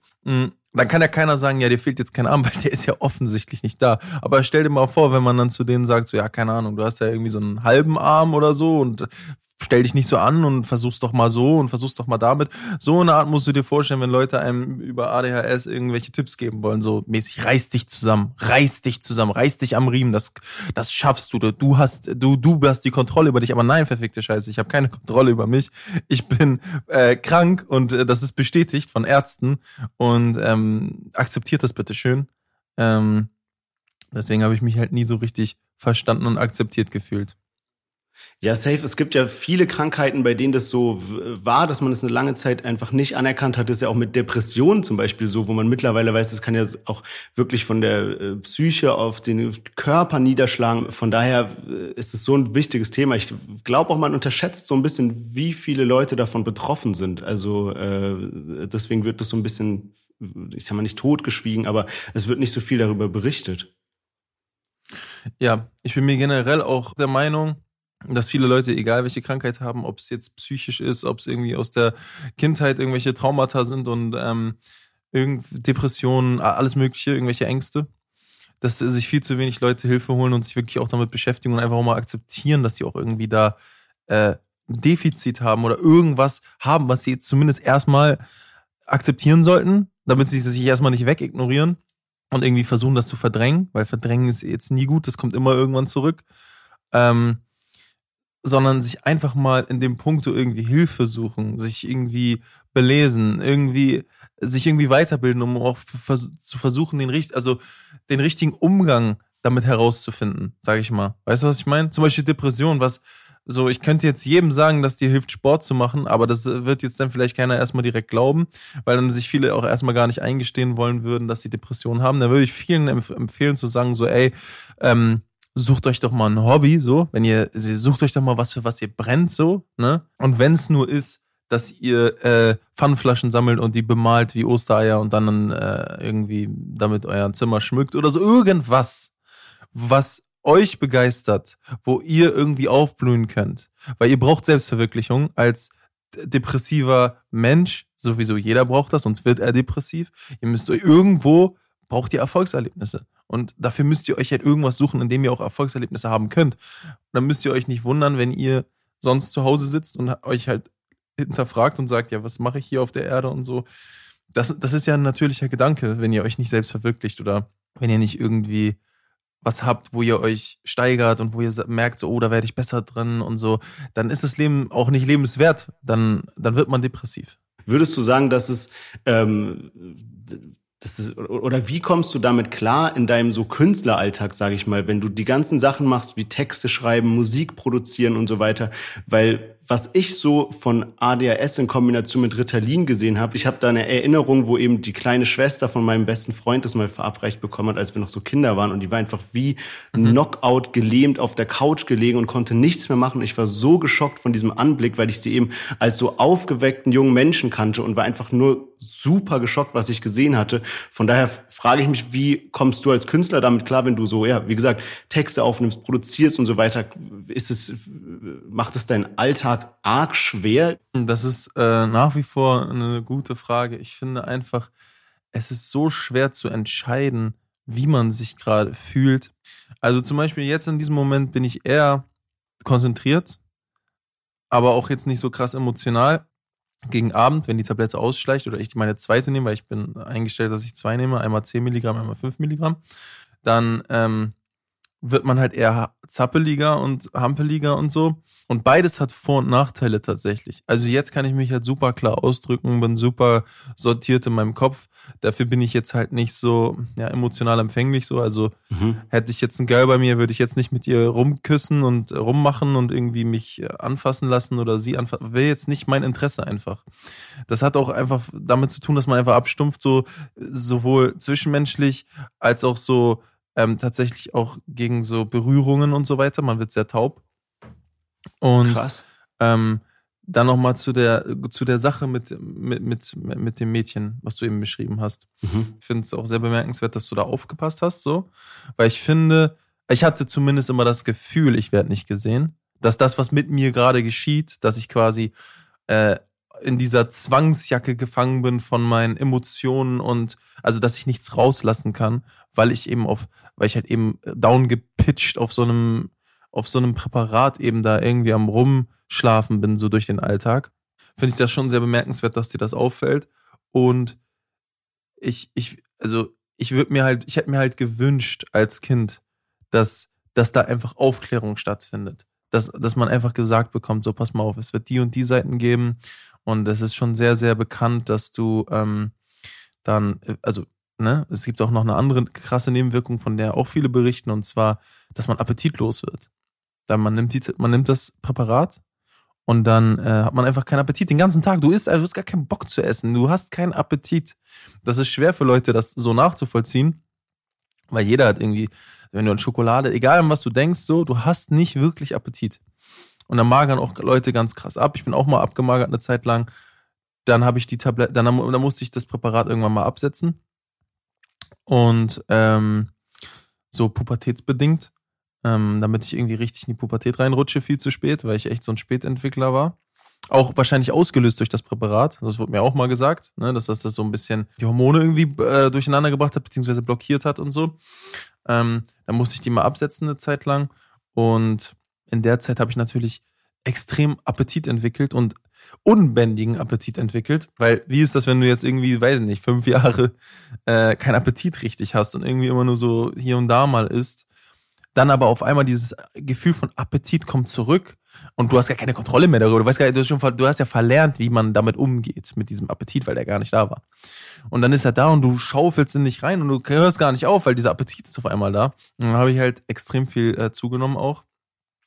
Dann kann ja keiner sagen, ja, dir fehlt jetzt kein Arm, weil der ist ja offensichtlich nicht da. Aber stell dir mal vor, wenn man dann zu denen sagt, so, ja, keine Ahnung, du hast ja irgendwie so einen halben Arm oder so und stell dich nicht so an und versuch's doch mal so und versuch's doch mal damit. So eine Art musst du dir vorstellen, wenn Leute einem über ADHS irgendwelche Tipps geben wollen, so mäßig, reiß dich zusammen, reiß dich zusammen, reiß dich am Riemen, das, das schaffst du. Du hast, du, du hast die Kontrolle über dich, aber nein, verfickte Scheiße, ich habe keine Kontrolle über mich. Ich bin äh, krank und äh, das ist bestätigt von Ärzten und ähm, akzeptiert das bitte schön. Ähm, deswegen habe ich mich halt nie so richtig verstanden und akzeptiert gefühlt. Ja, safe. Es gibt ja viele Krankheiten, bei denen das so war, dass man es eine lange Zeit einfach nicht anerkannt hat. Das ist ja auch mit Depressionen zum Beispiel so, wo man mittlerweile weiß, das kann ja auch wirklich von der äh, Psyche auf den Körper niederschlagen. Von daher äh, ist es so ein wichtiges Thema. Ich glaube auch, man unterschätzt so ein bisschen, wie viele Leute davon betroffen sind. Also äh, deswegen wird das so ein bisschen, ich sag mal nicht totgeschwiegen, aber es wird nicht so viel darüber berichtet. Ja, ich bin mir generell auch der Meinung, dass viele Leute, egal welche Krankheit haben, ob es jetzt psychisch ist, ob es irgendwie aus der Kindheit irgendwelche Traumata sind und ähm, Depressionen, alles Mögliche, irgendwelche Ängste, dass sich viel zu wenig Leute Hilfe holen und sich wirklich auch damit beschäftigen und einfach auch mal akzeptieren, dass sie auch irgendwie da äh, Defizit haben oder irgendwas haben, was sie zumindest erstmal akzeptieren sollten, damit sie sich erstmal nicht wegignorieren und irgendwie versuchen, das zu verdrängen, weil verdrängen ist jetzt nie gut, das kommt immer irgendwann zurück. Ähm, sondern sich einfach mal in dem Punkt irgendwie Hilfe suchen, sich irgendwie belesen, irgendwie sich irgendwie weiterbilden, um auch zu versuchen, den, also den richtigen Umgang damit herauszufinden, sage ich mal. Weißt du, was ich meine? Zum Beispiel Depression, was so, ich könnte jetzt jedem sagen, dass dir hilft, Sport zu machen, aber das wird jetzt dann vielleicht keiner erstmal direkt glauben, weil dann sich viele auch erstmal gar nicht eingestehen wollen würden, dass sie Depression haben. Da würde ich vielen empfehlen zu sagen, so, ey, ähm, sucht euch doch mal ein Hobby, so, wenn ihr, sucht euch doch mal was, für was ihr brennt, so, ne? Und wenn es nur ist, dass ihr äh, Pfannflaschen sammelt und die bemalt wie Ostereier und dann äh, irgendwie damit euer Zimmer schmückt oder so irgendwas, was euch begeistert, wo ihr irgendwie aufblühen könnt. Weil ihr braucht Selbstverwirklichung als depressiver Mensch, sowieso jeder braucht das, sonst wird er depressiv. Ihr müsst euch irgendwo, braucht ihr Erfolgserlebnisse. Und dafür müsst ihr euch halt irgendwas suchen, in dem ihr auch Erfolgserlebnisse haben könnt. Und dann müsst ihr euch nicht wundern, wenn ihr sonst zu Hause sitzt und euch halt hinterfragt und sagt, ja, was mache ich hier auf der Erde und so. Das, das ist ja ein natürlicher Gedanke, wenn ihr euch nicht selbst verwirklicht oder wenn ihr nicht irgendwie was habt, wo ihr euch steigert und wo ihr merkt, so, oh, da werde ich besser drin und so, dann ist das Leben auch nicht lebenswert. Dann, dann wird man depressiv. Würdest du sagen, dass es ähm, ist, oder wie kommst du damit klar in deinem so Künstleralltag, sage ich mal, wenn du die ganzen Sachen machst, wie Texte schreiben, Musik produzieren und so weiter? Weil was ich so von ADHS in Kombination mit Ritalin gesehen habe, ich habe da eine Erinnerung, wo eben die kleine Schwester von meinem besten Freund das mal verabreicht bekommen hat, als wir noch so Kinder waren und die war einfach wie mhm. Knockout gelähmt auf der Couch gelegen und konnte nichts mehr machen. Ich war so geschockt von diesem Anblick, weil ich sie eben als so aufgeweckten jungen Menschen kannte und war einfach nur super geschockt, was ich gesehen hatte. Von daher frage ich mich, wie kommst du als Künstler damit klar, wenn du so, ja, wie gesagt, Texte aufnimmst, produzierst und so weiter? Ist es, macht es deinen Alltag Alltag arg schwer? Das ist äh, nach wie vor eine gute Frage. Ich finde einfach, es ist so schwer zu entscheiden, wie man sich gerade fühlt. Also zum Beispiel jetzt in diesem Moment bin ich eher konzentriert, aber auch jetzt nicht so krass emotional. Gegen Abend, wenn die Tablette ausschleicht oder ich meine zweite nehme, weil ich bin eingestellt, dass ich zwei nehme, einmal 10 Milligramm, einmal 5 Milligramm, dann ähm, wird man halt eher zappeliger und hampeliger und so. Und beides hat Vor- und Nachteile tatsächlich. Also jetzt kann ich mich halt super klar ausdrücken, bin super sortiert in meinem Kopf. Dafür bin ich jetzt halt nicht so ja, emotional empfänglich so. Also mhm. hätte ich jetzt einen Girl bei mir, würde ich jetzt nicht mit ihr rumküssen und rummachen und irgendwie mich äh, anfassen lassen oder sie anfassen. Wäre jetzt nicht mein Interesse einfach. Das hat auch einfach damit zu tun, dass man einfach abstumpft, so sowohl zwischenmenschlich als auch so ähm, tatsächlich auch gegen so Berührungen und so weiter. Man wird sehr taub. Und Krass. Ähm, dann nochmal zu der, zu der Sache mit, mit, mit, mit dem Mädchen, was du eben beschrieben hast. Mhm. Ich finde es auch sehr bemerkenswert, dass du da aufgepasst hast, so. Weil ich finde, ich hatte zumindest immer das Gefühl, ich werde nicht gesehen. Dass das, was mit mir gerade geschieht, dass ich quasi äh, in dieser Zwangsjacke gefangen bin von meinen Emotionen und also dass ich nichts rauslassen kann, weil ich eben auf, weil ich halt eben down gepitcht auf so einem, auf so einem Präparat eben da irgendwie am Rumschlafen bin, so durch den Alltag. Finde ich das schon sehr bemerkenswert, dass dir das auffällt. Und ich, ich, also ich würde mir halt, ich hätte mir halt gewünscht als Kind, dass, dass da einfach Aufklärung stattfindet. Dass, dass man einfach gesagt bekommt, so pass mal auf, es wird die und die Seiten geben und es ist schon sehr, sehr bekannt, dass du ähm, dann, äh, also, ne, es gibt auch noch eine andere krasse Nebenwirkung, von der auch viele berichten, und zwar, dass man appetitlos wird. Dann man nimmt, die, man nimmt das Präparat und dann äh, hat man einfach keinen Appetit den ganzen Tag. Du isst, also du hast gar keinen Bock zu essen. Du hast keinen Appetit. Das ist schwer für Leute, das so nachzuvollziehen, weil jeder hat irgendwie, wenn du an Schokolade, egal an was du denkst, so, du hast nicht wirklich Appetit. Und dann magern auch Leute ganz krass ab. Ich bin auch mal abgemagert eine Zeit lang. Dann habe ich die Tablette, dann, dann musste ich das Präparat irgendwann mal absetzen. Und ähm, so pubertätsbedingt, ähm, damit ich irgendwie richtig in die Pubertät reinrutsche, viel zu spät, weil ich echt so ein Spätentwickler war. Auch wahrscheinlich ausgelöst durch das Präparat. Das wurde mir auch mal gesagt, ne, dass das, das so ein bisschen die Hormone irgendwie äh, durcheinander gebracht hat, beziehungsweise blockiert hat und so. Ähm, dann musste ich die mal absetzen eine Zeit lang. Und in der Zeit habe ich natürlich extrem Appetit entwickelt und unbändigen Appetit entwickelt, weil wie ist das, wenn du jetzt irgendwie, weiß ich nicht, fünf Jahre äh, keinen Appetit richtig hast und irgendwie immer nur so hier und da mal isst, dann aber auf einmal dieses Gefühl von Appetit kommt zurück und du hast gar keine Kontrolle mehr darüber. Du weißt gar du hast, schon, du hast ja verlernt, wie man damit umgeht, mit diesem Appetit, weil der gar nicht da war. Und dann ist er da und du schaufelst in dich rein und du hörst gar nicht auf, weil dieser Appetit ist auf einmal da. Und dann habe ich halt extrem viel äh, zugenommen auch.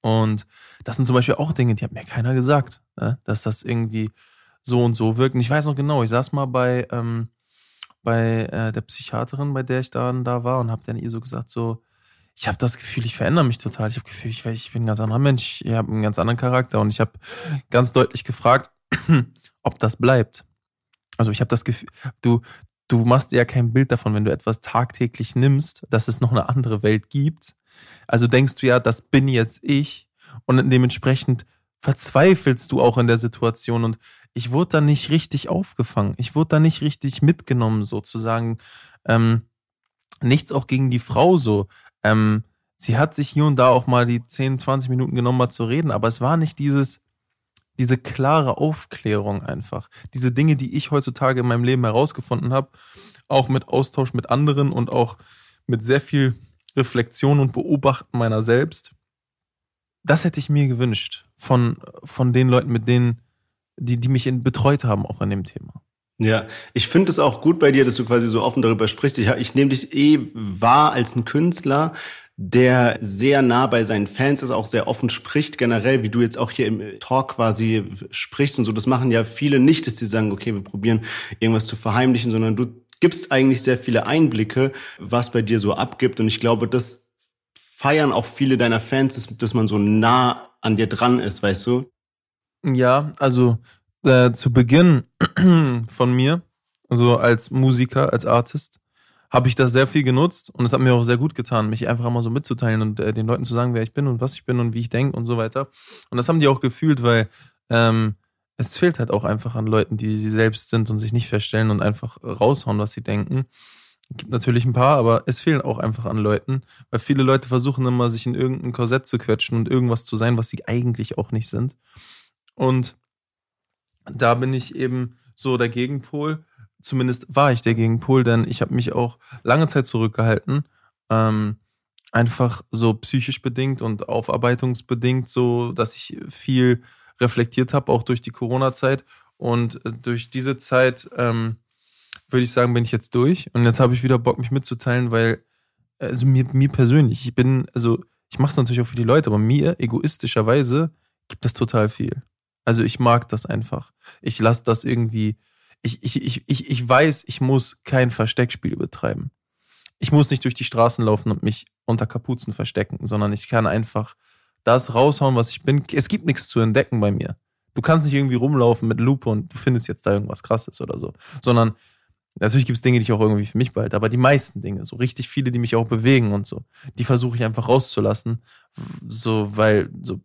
Und das sind zum Beispiel auch Dinge, die hat mir keiner gesagt, ne? dass das irgendwie so und so wirkt. Und ich weiß noch genau, ich saß mal bei, ähm, bei äh, der Psychiaterin, bei der ich dann da war und habe dann ihr so gesagt, so, ich habe das Gefühl, ich verändere mich total. Ich habe Gefühl, ich, ich bin ein ganz anderer Mensch, ich habe einen ganz anderen Charakter und ich habe ganz deutlich gefragt, ob das bleibt. Also ich habe das Gefühl, du, du machst dir ja kein Bild davon, wenn du etwas tagtäglich nimmst, dass es noch eine andere Welt gibt also denkst du ja, das bin jetzt ich und dementsprechend verzweifelst du auch in der Situation und ich wurde da nicht richtig aufgefangen. Ich wurde da nicht richtig mitgenommen sozusagen. Ähm, nichts auch gegen die Frau so. Ähm, sie hat sich hier und da auch mal die 10, 20 Minuten genommen, mal zu reden, aber es war nicht dieses, diese klare Aufklärung einfach. Diese Dinge, die ich heutzutage in meinem Leben herausgefunden habe, auch mit Austausch mit anderen und auch mit sehr viel Reflexion und Beobachten meiner selbst. Das hätte ich mir gewünscht von, von den Leuten, mit denen, die, die mich in, betreut haben, auch an dem Thema. Ja, ich finde es auch gut bei dir, dass du quasi so offen darüber sprichst. Ich, ich nehme dich eh wahr als ein Künstler, der sehr nah bei seinen Fans ist, auch sehr offen spricht, generell, wie du jetzt auch hier im Talk quasi sprichst und so. Das machen ja viele nicht, dass die sagen, okay, wir probieren irgendwas zu verheimlichen, sondern du gibst eigentlich sehr viele Einblicke, was bei dir so abgibt. Und ich glaube, das feiern auch viele deiner Fans, dass man so nah an dir dran ist, weißt du? Ja, also äh, zu Beginn von mir, also als Musiker, als Artist, habe ich das sehr viel genutzt und es hat mir auch sehr gut getan, mich einfach immer so mitzuteilen und äh, den Leuten zu sagen, wer ich bin und was ich bin und wie ich denke und so weiter. Und das haben die auch gefühlt, weil ähm, es fehlt halt auch einfach an Leuten, die sie selbst sind und sich nicht verstellen und einfach raushauen, was sie denken. Gibt natürlich ein paar, aber es fehlen auch einfach an Leuten, weil viele Leute versuchen immer, sich in irgendein Korsett zu quetschen und irgendwas zu sein, was sie eigentlich auch nicht sind. Und da bin ich eben so der Gegenpol. Zumindest war ich der Gegenpol, denn ich habe mich auch lange Zeit zurückgehalten. Ähm, einfach so psychisch bedingt und aufarbeitungsbedingt, so dass ich viel reflektiert habe, auch durch die Corona-Zeit. Und äh, durch diese Zeit, ähm, würde ich sagen, bin ich jetzt durch. Und jetzt habe ich wieder Bock, mich mitzuteilen, weil, also mir, mir persönlich, ich bin, also ich mache es natürlich auch für die Leute, aber mir egoistischerweise gibt das total viel. Also ich mag das einfach. Ich lasse das irgendwie. Ich, ich, ich, ich, ich weiß, ich muss kein Versteckspiel betreiben. Ich muss nicht durch die Straßen laufen und mich unter Kapuzen verstecken, sondern ich kann einfach das raushauen, was ich bin. Es gibt nichts zu entdecken bei mir. Du kannst nicht irgendwie rumlaufen mit Lupe und du findest jetzt da irgendwas krasses oder so. Sondern natürlich gibt es Dinge, die ich auch irgendwie für mich behalte, aber die meisten Dinge, so richtig viele, die mich auch bewegen und so, die versuche ich einfach rauszulassen. So, weil so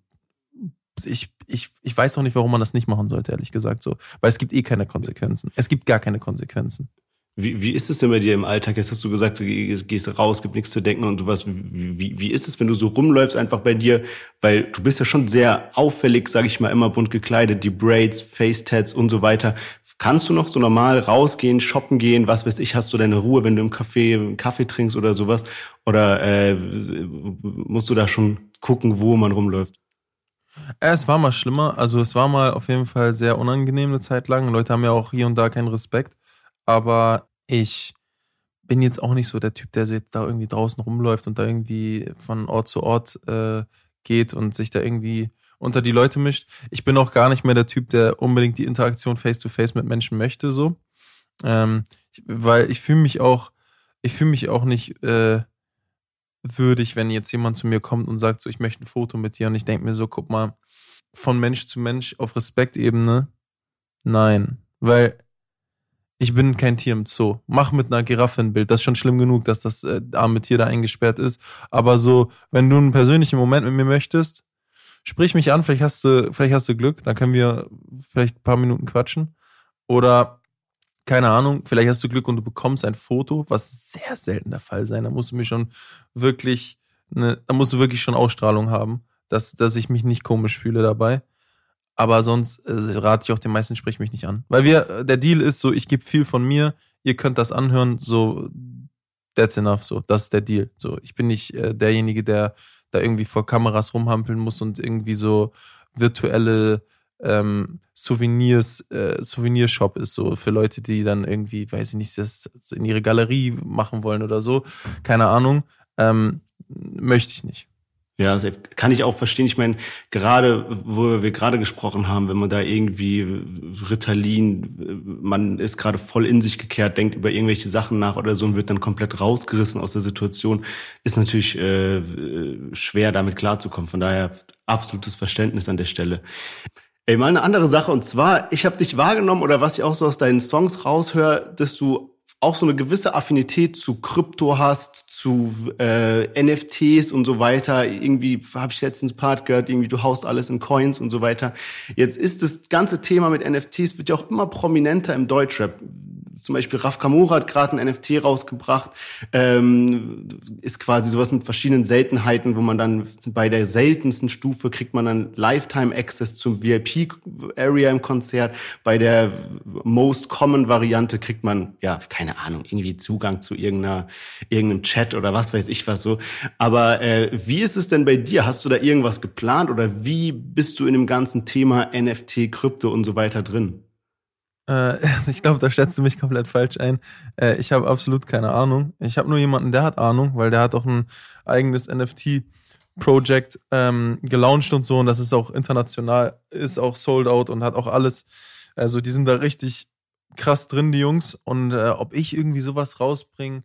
ich, ich, ich weiß auch nicht, warum man das nicht machen sollte, ehrlich gesagt. So. Weil es gibt eh keine Konsequenzen. Es gibt gar keine Konsequenzen. Wie, wie ist es denn bei dir im Alltag? Jetzt hast du gesagt, du gehst raus, gibt nichts zu denken und sowas. Wie, wie, wie ist es, wenn du so rumläufst einfach bei dir? Weil du bist ja schon sehr auffällig, sage ich mal, immer bunt gekleidet, die Braids, Face-Tats und so weiter. Kannst du noch so normal rausgehen, shoppen gehen, was weiß ich, hast du deine Ruhe, wenn du im Café einen Kaffee trinkst oder sowas? Oder äh, musst du da schon gucken, wo man rumläuft? Es war mal schlimmer. Also es war mal auf jeden Fall sehr unangenehm eine Zeit lang. Leute haben ja auch hier und da keinen Respekt. Aber ich bin jetzt auch nicht so der Typ, der jetzt da irgendwie draußen rumläuft und da irgendwie von Ort zu Ort äh, geht und sich da irgendwie unter die Leute mischt. Ich bin auch gar nicht mehr der Typ, der unbedingt die Interaktion face-to-face -face mit Menschen möchte, so. Ähm, weil ich fühle mich auch, ich fühle mich auch nicht äh, würdig, wenn jetzt jemand zu mir kommt und sagt, so, ich möchte ein Foto mit dir und ich denke mir so, guck mal, von Mensch zu Mensch auf Respektebene, nein, weil ich bin kein Tier im Zoo. Mach mit einer Giraffe ein Bild. Das ist schon schlimm genug, dass das äh, arme Tier da eingesperrt ist. Aber so, wenn du einen persönlichen Moment mit mir möchtest, sprich mich an, vielleicht hast du, vielleicht hast du Glück, dann können wir vielleicht ein paar Minuten quatschen. Oder keine Ahnung, vielleicht hast du Glück und du bekommst ein Foto, was sehr selten der Fall sein. Da musst du mich schon wirklich, ne, da musst du wirklich schon Ausstrahlung haben, dass, dass ich mich nicht komisch fühle dabei. Aber sonst äh, rate ich auch den meisten, sprich mich nicht an. Weil wir, der Deal ist so, ich gebe viel von mir, ihr könnt das anhören, so, that's enough, so, das ist der Deal. So, ich bin nicht äh, derjenige, der da irgendwie vor Kameras rumhampeln muss und irgendwie so virtuelle ähm, Souvenirs, äh, Souvenirshop ist, so für Leute, die dann irgendwie, weiß ich nicht, das in ihre Galerie machen wollen oder so. Keine Ahnung. Ähm, möchte ich nicht. Ja, kann ich auch verstehen. Ich meine, gerade, wo wir gerade gesprochen haben, wenn man da irgendwie Ritalin, man ist gerade voll in sich gekehrt, denkt über irgendwelche Sachen nach oder so und wird dann komplett rausgerissen aus der Situation, ist natürlich äh, schwer, damit klarzukommen. Von daher absolutes Verständnis an der Stelle. Ey, mal eine andere Sache und zwar, ich habe dich wahrgenommen oder was ich auch so aus deinen Songs raushöre, dass du auch so eine gewisse Affinität zu Krypto hast, zu äh, NFTs und so weiter. Irgendwie habe ich letztens Part gehört, irgendwie du haust alles in Coins und so weiter. Jetzt ist das ganze Thema mit NFTs wird ja auch immer prominenter im Deutschrap. Zum Beispiel Raf Kamura hat gerade ein NFT rausgebracht, ähm, ist quasi sowas mit verschiedenen Seltenheiten, wo man dann bei der seltensten Stufe kriegt man dann Lifetime Access zum VIP-Area im Konzert. Bei der Most Common Variante kriegt man, ja, keine Ahnung, irgendwie Zugang zu irgendeiner, irgendeinem Chat oder was weiß ich was so. Aber äh, wie ist es denn bei dir? Hast du da irgendwas geplant oder wie bist du in dem ganzen Thema NFT, Krypto und so weiter drin? Äh, ich glaube, da stellst du mich komplett falsch ein. Äh, ich habe absolut keine Ahnung. Ich habe nur jemanden, der hat Ahnung, weil der hat auch ein eigenes NFT-Project ähm, gelauncht und so. Und das ist auch international, ist auch sold out und hat auch alles. Also die sind da richtig krass drin, die Jungs. Und äh, ob ich irgendwie sowas rausbringe,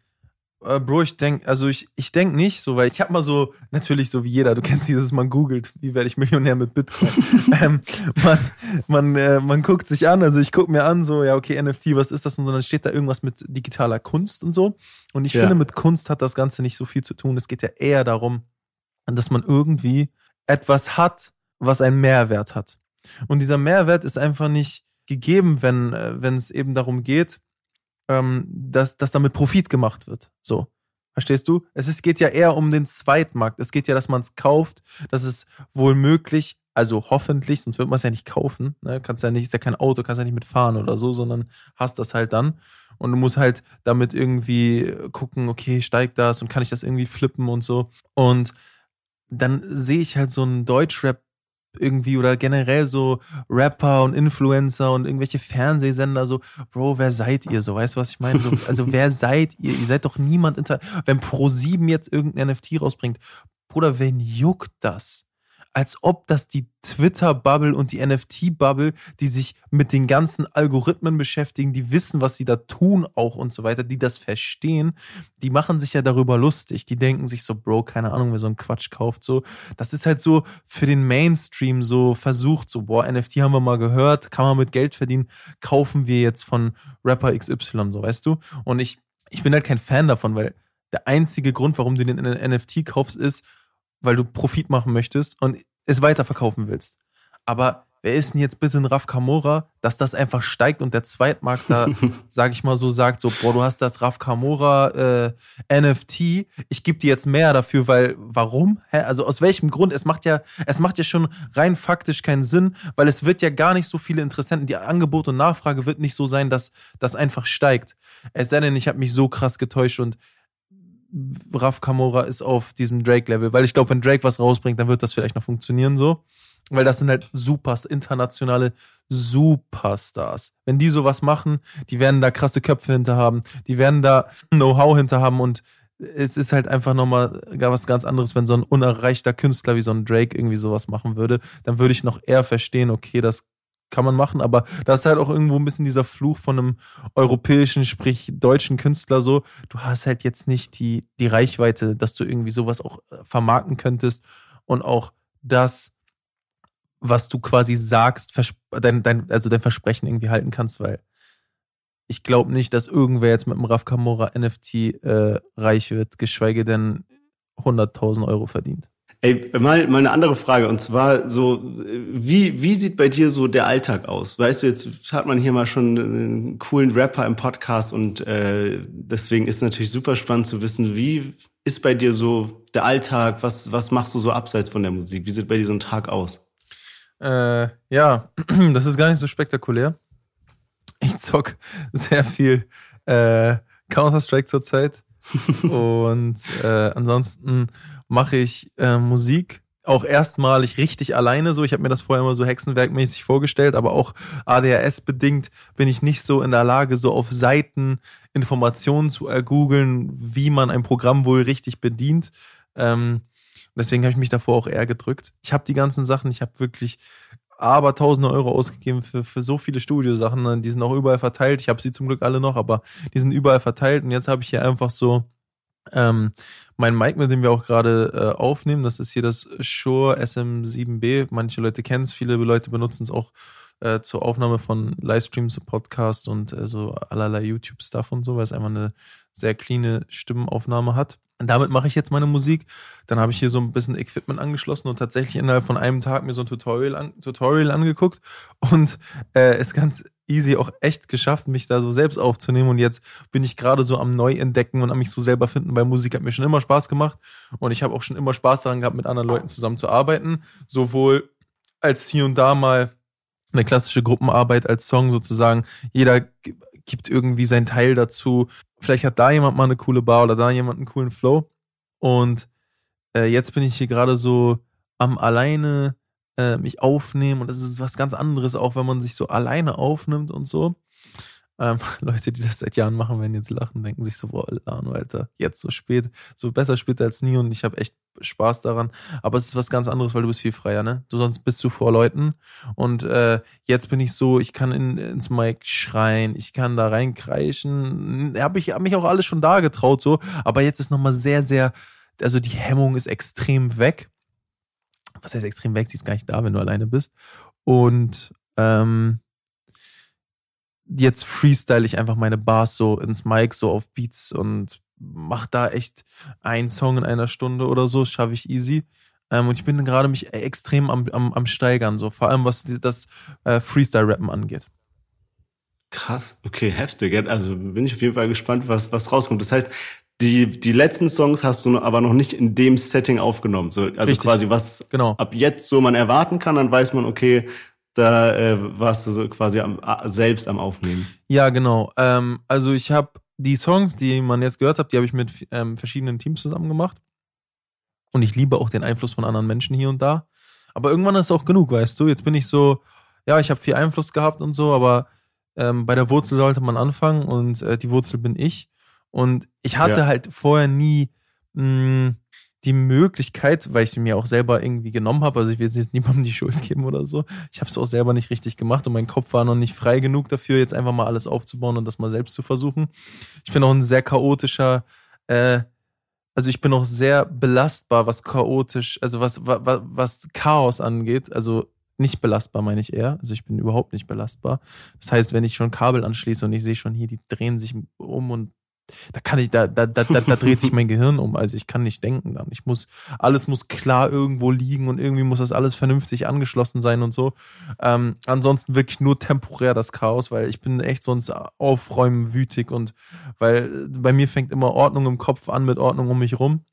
äh, Bro, ich denke, also ich, ich denke nicht so, weil ich habe mal so, natürlich so wie jeder, du kennst dieses, man googelt, wie werde ich Millionär mit Bitcoin. ähm, man man, äh, man guckt sich an, also ich gucke mir an, so, ja, okay, NFT, was ist das? Und so, dann steht da irgendwas mit digitaler Kunst und so. Und ich Ja. finde, mit Kunst hat das Ganze nicht so viel zu tun. Es geht ja eher darum, dass man irgendwie etwas hat, was einen Mehrwert hat. Und dieser Mehrwert ist einfach nicht gegeben, wenn, äh, wenn es eben darum geht, ähm, dass, dass damit Profit gemacht wird. So. Verstehst du? Es ist, geht ja eher um den Zweitmarkt. Es geht ja, dass man es kauft, dass es wohl möglich, also hoffentlich, sonst wird man es ja nicht kaufen. Ne? Kannst ja nicht, ist ja kein Auto, kannst ja nicht mitfahren oder so, sondern hast das halt dann. Und du musst halt damit irgendwie gucken, okay, steigt das und kann ich das irgendwie flippen und so. Und dann sehe ich halt so einen Deutschrap irgendwie oder generell so Rapper und Influencer und irgendwelche Fernsehsender so, Bro, wer seid ihr so? Weißt du, was ich meine? So, also wer seid ihr? Ihr seid doch niemand inter wenn Pro7 jetzt irgendein NFT rausbringt, Bruder, wen juckt das? Als ob das die Twitter-Bubble und die NFT-Bubble, die sich mit den ganzen Algorithmen beschäftigen, die wissen, was sie da tun auch und so weiter, die das verstehen, die machen sich ja darüber lustig. Die denken sich so, Bro, keine Ahnung, wer so einen Quatsch kauft. So, das ist halt so für den Mainstream so versucht, so, boah, NFT haben wir mal gehört, kann man mit Geld verdienen, kaufen wir jetzt von Rapper XY, so, weißt du? Und ich, ich bin halt kein Fan davon, weil der einzige Grund, warum du den NFT kaufst, ist, weil du Profit machen möchtest und es weiterverkaufen willst. Aber wer ist denn jetzt bitte ein Raf Kamora, dass das einfach steigt und der Zweitmarkt da, sag ich mal so, sagt so, boah, du hast das Raf Kamora äh, NFT, ich gebe dir jetzt mehr dafür, weil, warum? Hä? Also aus welchem Grund? Es macht ja, es macht ja schon rein faktisch keinen Sinn, weil es wird ja gar nicht so viele Interessenten, die Angebot und Nachfrage wird nicht so sein, dass das einfach steigt. Es sei denn, ich habe mich so krass getäuscht und Raf Kamora ist auf diesem Drake-Level, weil ich glaube, wenn Drake was rausbringt, dann wird das vielleicht noch funktionieren so. Weil das sind halt Supers, internationale Superstars. Wenn die sowas machen, die werden da krasse Köpfe hinter haben, die werden da Know-how hinter haben und es ist halt einfach nochmal was ganz anderes, wenn so ein unerreichter Künstler wie so ein Drake irgendwie sowas machen würde. Dann würde ich noch eher verstehen, okay, das kann man machen, aber da ist halt auch irgendwo ein bisschen dieser Fluch von einem europäischen, sprich deutschen Künstler so. Du hast halt jetzt nicht die, die Reichweite, dass du irgendwie sowas auch äh, vermarkten könntest und auch das, was du quasi sagst, dein, dein, also dein Versprechen irgendwie halten kannst, weil ich glaube nicht, dass irgendwer jetzt mit dem Raf Kamora NFT äh, reich wird, geschweige denn 100.000 Euro verdient. Ey, mal, mal eine andere Frage. Und zwar so, wie, wie sieht bei dir so der Alltag aus? Weißt du, jetzt hat man hier mal schon einen coolen Rapper im Podcast und äh, deswegen ist natürlich super spannend zu wissen, wie ist bei dir so der Alltag? Was, was machst du so abseits von der Musik? Wie sieht bei dir so ein Tag aus? Äh, ja, das ist gar nicht so spektakulär. Ich zock sehr viel äh, Counter-Strike zurzeit. und äh, ansonsten mache ich äh, Musik auch erstmalig richtig alleine so. Ich habe mir das vorher immer so hexenwerkmäßig vorgestellt, aber auch ADHS-bedingt bin ich nicht so in der Lage, so auf Seiten Informationen zu ergoogeln, wie man ein Programm wohl richtig bedient. Ähm, deswegen habe ich mich davor auch eher gedrückt. Ich habe die ganzen Sachen, ich habe wirklich aber tausende Euro ausgegeben für, für so viele Studiosachen. ne? Die sind auch überall verteilt. Ich habe sie zum Glück alle noch, aber die sind überall verteilt. Und jetzt habe ich hier einfach so ähm, mein Mic, mit dem wir auch gerade äh, aufnehmen. Das ist hier das Shure SM7B. Manche Leute kennen es, viele Leute benutzen es auch äh, zur Aufnahme von Livestreams, Podcasts und äh, so allerlei YouTube-Stuff und so, weil es einfach eine sehr cleane Stimmenaufnahme hat. Und damit mache ich jetzt meine Musik. Dann habe ich hier so ein bisschen Equipment angeschlossen und tatsächlich innerhalb von einem Tag mir so ein Tutorial, an, Tutorial angeguckt und äh, ist ganz easy auch echt geschafft, mich da so selbst aufzunehmen. Und jetzt bin ich gerade so am Neuentdecken und am mich so selber finden, weil Musik hat mir schon immer Spaß gemacht. Und ich habe auch schon immer Spaß daran gehabt, mit anderen Leuten zusammen zu arbeiten. Sowohl als hier und da mal eine klassische Gruppenarbeit als Song sozusagen. Jeder gibt irgendwie seinen Teil dazu. Vielleicht hat da jemand mal eine coole Bar oder da jemand einen coolen Flow. Und äh, jetzt bin ich hier gerade so am alleine äh, mich aufnehmen und das ist was ganz anderes, auch wenn man sich so alleine aufnimmt und so. Ähm, Leute, die das seit Jahren machen, werden jetzt lachen, denken sich so, boah, Alter, jetzt so spät, so besser spät als nie und ich habe echt Spaß daran. Aber es ist was ganz anderes, weil du bist viel freier, ne? Du sonst bist du vor Leuten und äh, jetzt bin ich so, ich kann in, ins Mic schreien, ich kann da reinkreischen. Habe ich hab mich auch alles schon da getraut so, aber jetzt ist nochmal sehr, sehr, also die Hemmung ist extrem weg. Was heißt extrem weg? Sie ist gar nicht da, wenn du alleine bist. Und ähm, jetzt freestyle ich einfach meine Bars so ins Mic, so auf Beats und mach da echt einen Song in einer Stunde oder so, schaffe ich easy. Ähm, und ich bin gerade mich extrem am, am, am steigern, so vor allem was das äh, Freestyle-Rappen angeht. Krass, okay, heftig. Also bin ich auf jeden Fall gespannt, was, was rauskommt. Das heißt, die, die letzten Songs hast du aber noch nicht in dem Setting aufgenommen. So, also Richtig. quasi, was genau. ab jetzt so man erwarten kann, dann weiß man, okay, da äh, warst du so quasi am, selbst am Aufnehmen. Ja, genau. Ähm, also ich habe die Songs, die man jetzt gehört hat, die habe ich mit ähm, verschiedenen Teams zusammen gemacht. Und ich liebe auch den Einfluss von anderen Menschen hier und da. Aber irgendwann ist auch genug, weißt du. Jetzt bin ich so, ja, ich habe viel Einfluss gehabt und so, aber ähm, bei der Wurzel sollte man anfangen und äh, die Wurzel bin ich. Und ich hatte ja. halt vorher nie mh, die Möglichkeit, weil ich mir auch selber irgendwie genommen habe, also ich will jetzt niemandem die Schuld geben oder so. Ich habe es auch selber nicht richtig gemacht und mein Kopf war noch nicht frei genug dafür, jetzt einfach mal alles aufzubauen und das mal selbst zu versuchen. Ich bin auch ein sehr chaotischer, äh, also ich bin auch sehr belastbar, was chaotisch, also was, was, was Chaos angeht. Also nicht belastbar, meine ich eher. Also ich bin überhaupt nicht belastbar. Das heißt, wenn ich schon Kabel anschließe und ich sehe schon hier, die drehen sich um und da kann ich, da, da, da, da, dreht sich mein Gehirn um. Also ich kann nicht denken dann. Ich muss, alles muss klar irgendwo liegen und irgendwie muss das alles vernünftig angeschlossen sein und so. Ähm, ansonsten wirklich nur temporär das Chaos, weil ich bin echt sonst aufräumen wütig und weil bei mir fängt immer Ordnung im Kopf an mit Ordnung um mich rum.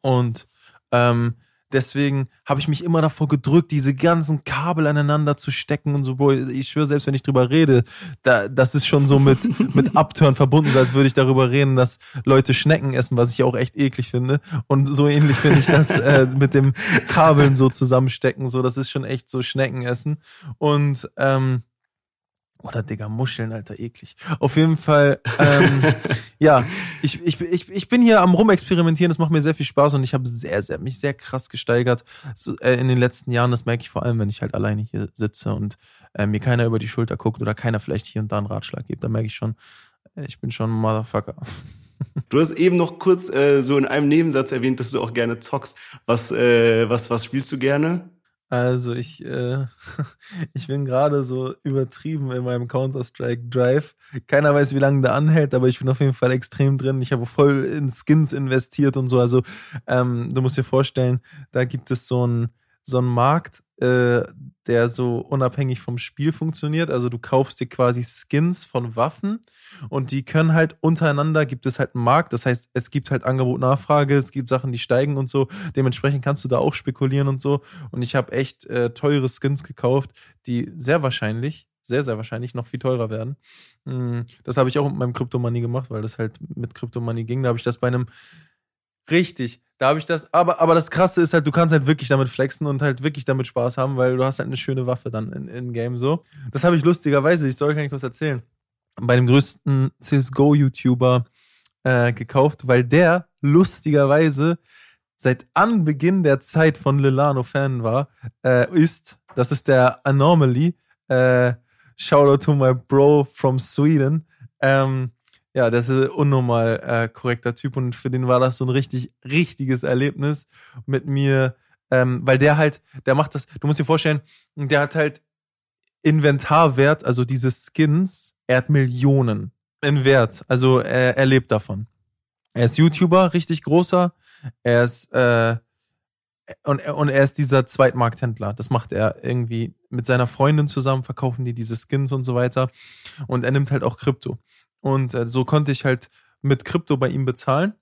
Und ähm, Deswegen habe ich mich immer davor gedrückt, diese ganzen Kabel aneinander zu stecken und so. Boah, ich schwöre, selbst wenn ich drüber rede, da, das ist schon so mit, mit Abtören verbunden, als würde ich darüber reden, dass Leute Schnecken essen, was ich auch echt eklig finde. Und so ähnlich finde ich das äh, mit dem Kabeln so zusammenstecken. So, das ist schon echt so Schnecken essen. Und ähm, oder Digga, Muscheln, Alter, eklig. Auf jeden Fall, ähm, ja, ich, ich, ich, ich bin hier am Rumexperimentieren, das macht mir sehr viel Spaß und ich habe sehr, sehr, mich sehr krass gesteigert so, äh, in den letzten Jahren. Das merke ich vor allem, wenn ich halt alleine hier sitze und äh, mir keiner über die Schulter guckt oder keiner vielleicht hier und da einen Ratschlag gibt. Da merke ich schon, äh, ich bin schon ein Motherfucker. Du hast eben noch kurz äh, so in einem Nebensatz erwähnt, dass du auch gerne zockst. Was, äh, was, was spielst du gerne? Also ich, äh, ich bin gerade so übertrieben in meinem Counter-Strike Drive. Keiner weiß, wie lange der anhält, aber ich bin auf jeden Fall extrem drin. Ich habe voll in Skins investiert und so. Also ähm, du musst dir vorstellen, da gibt es so ein so ein Markt, äh, der so unabhängig vom Spiel funktioniert. Also du kaufst dir quasi Skins von Waffen und die können halt untereinander, gibt es halt einen Markt. Das heißt, es gibt halt Angebot, Nachfrage, es gibt Sachen, die steigen und so. Dementsprechend kannst du da auch spekulieren und so. Und ich habe echt äh, teure Skins gekauft, die sehr wahrscheinlich sehr, sehr wahrscheinlich noch viel teurer werden. Hm, das habe ich auch mit meinem Crypto-Money gemacht, weil das halt mit Crypto-Money ging. Da habe ich das bei einem richtig da habe ich das, aber, aber das Krasse ist halt, du kannst halt wirklich damit flexen und halt wirklich damit Spaß haben, weil du hast halt eine schöne Waffe dann in, in Game so. Das habe ich lustigerweise, ich soll gar nicht was erzählen, bei dem größten CSGO-YouTuber äh, gekauft, weil der lustigerweise seit Anbeginn der Zeit von Lilano Fan war, äh, ist, das ist der Anomaly, äh, Shoutout to my bro from Sweden, ähm, ja, das ist ein unnormal äh, korrekter Typ und für den war das so ein richtig, richtiges Erlebnis mit mir, ähm, weil der halt, der macht das, du musst dir vorstellen, der hat halt Inventarwert, also diese Skins, er hat Millionen in Wert, also er, er lebt davon. Er ist YouTuber, richtig großer, er ist, äh, und, und er ist dieser Zweitmarkthändler. Das macht er irgendwie mit seiner Freundin zusammen, verkaufen die diese Skins und so weiter. Und er nimmt halt auch Krypto. Und äh, so konnte ich halt mit Krypto bei ihm bezahlen.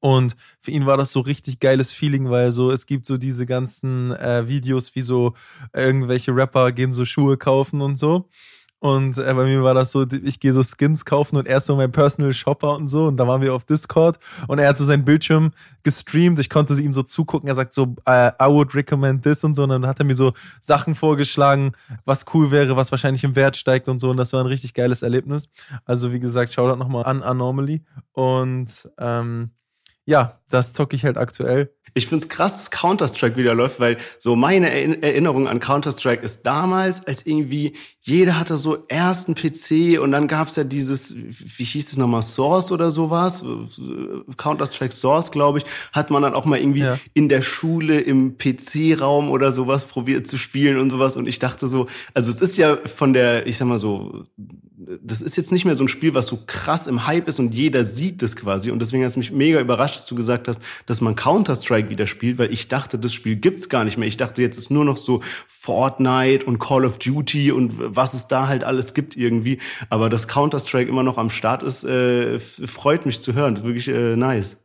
Und für ihn war das so richtig geiles Feeling, weil so, es gibt so diese ganzen äh, Videos, wie so irgendwelche Rapper gehen so Schuhe kaufen und so. Und äh, bei mir war das so, ich gehe so Skins kaufen und er ist so mein Personal Shopper und so. Und da waren wir auf Discord und er hat so seinen Bildschirm gestreamt. Ich konnte ihm so zugucken. Er sagt so, uh, I would recommend this und so. Und dann hat er mir so Sachen vorgeschlagen, was cool wäre, was wahrscheinlich im Wert steigt und so. Und das war ein richtig geiles Erlebnis. Also wie gesagt, schau das nochmal an Anomaly. Und ähm, ja, das zocke ich halt aktuell. Ich find's krass, dass Counter-Strike wieder läuft, weil so meine Erinnerung an Counter-Strike ist damals, als irgendwie jeder hatte so erst einen PC und dann gab's ja dieses, wie hieß es nochmal, Source oder sowas, Counter-Strike Source, glaube ich, hat man dann auch mal irgendwie ja. in der Schule im PC-Raum oder sowas probiert zu spielen und sowas und ich dachte so, also es ist ja von der, ich sag mal so, das ist jetzt nicht mehr so ein Spiel, was so krass im Hype ist und jeder sieht das quasi. Und deswegen hat es mich mega überrascht, dass du gesagt hast, dass man Counter-Strike wieder spielt, weil ich dachte, das Spiel gibt's gar nicht mehr. Ich dachte, jetzt ist nur noch so Fortnite und Call of Duty und was es da halt alles gibt irgendwie. Aber dass Counter-Strike immer noch am Start ist, äh, freut mich zu hören. Wirklich äh, nice.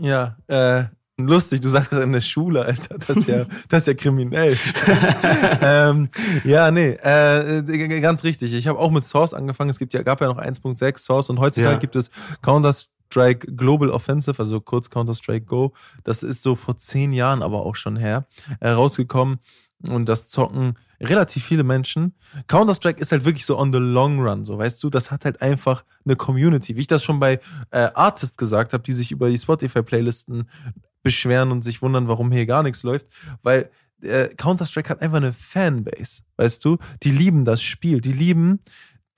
Ja, äh, lustig, du sagst gerade in der Schule, Alter. Das ist ja, das ist ja kriminell. ähm, ja, nee, äh, ganz richtig. Ich habe auch mit Source angefangen. Es gibt ja, gab ja noch 1.6 Source und heutzutage ja. gibt es Counter-Strike Global Offensive, also kurz Counter-Strike Go. Das ist so vor zehn Jahren aber auch schon her, äh, rausgekommen. Und das zocken relativ viele Menschen. Counter-Strike ist halt wirklich so on the long run, so weißt du, das hat halt einfach eine Community. Wie ich das schon bei äh, Artist gesagt habe, die sich über die Spotify-Playlisten beschweren und sich wundern, warum hier gar nichts läuft, weil äh, Counter-Strike hat einfach eine Fanbase, weißt du? Die lieben das Spiel, die lieben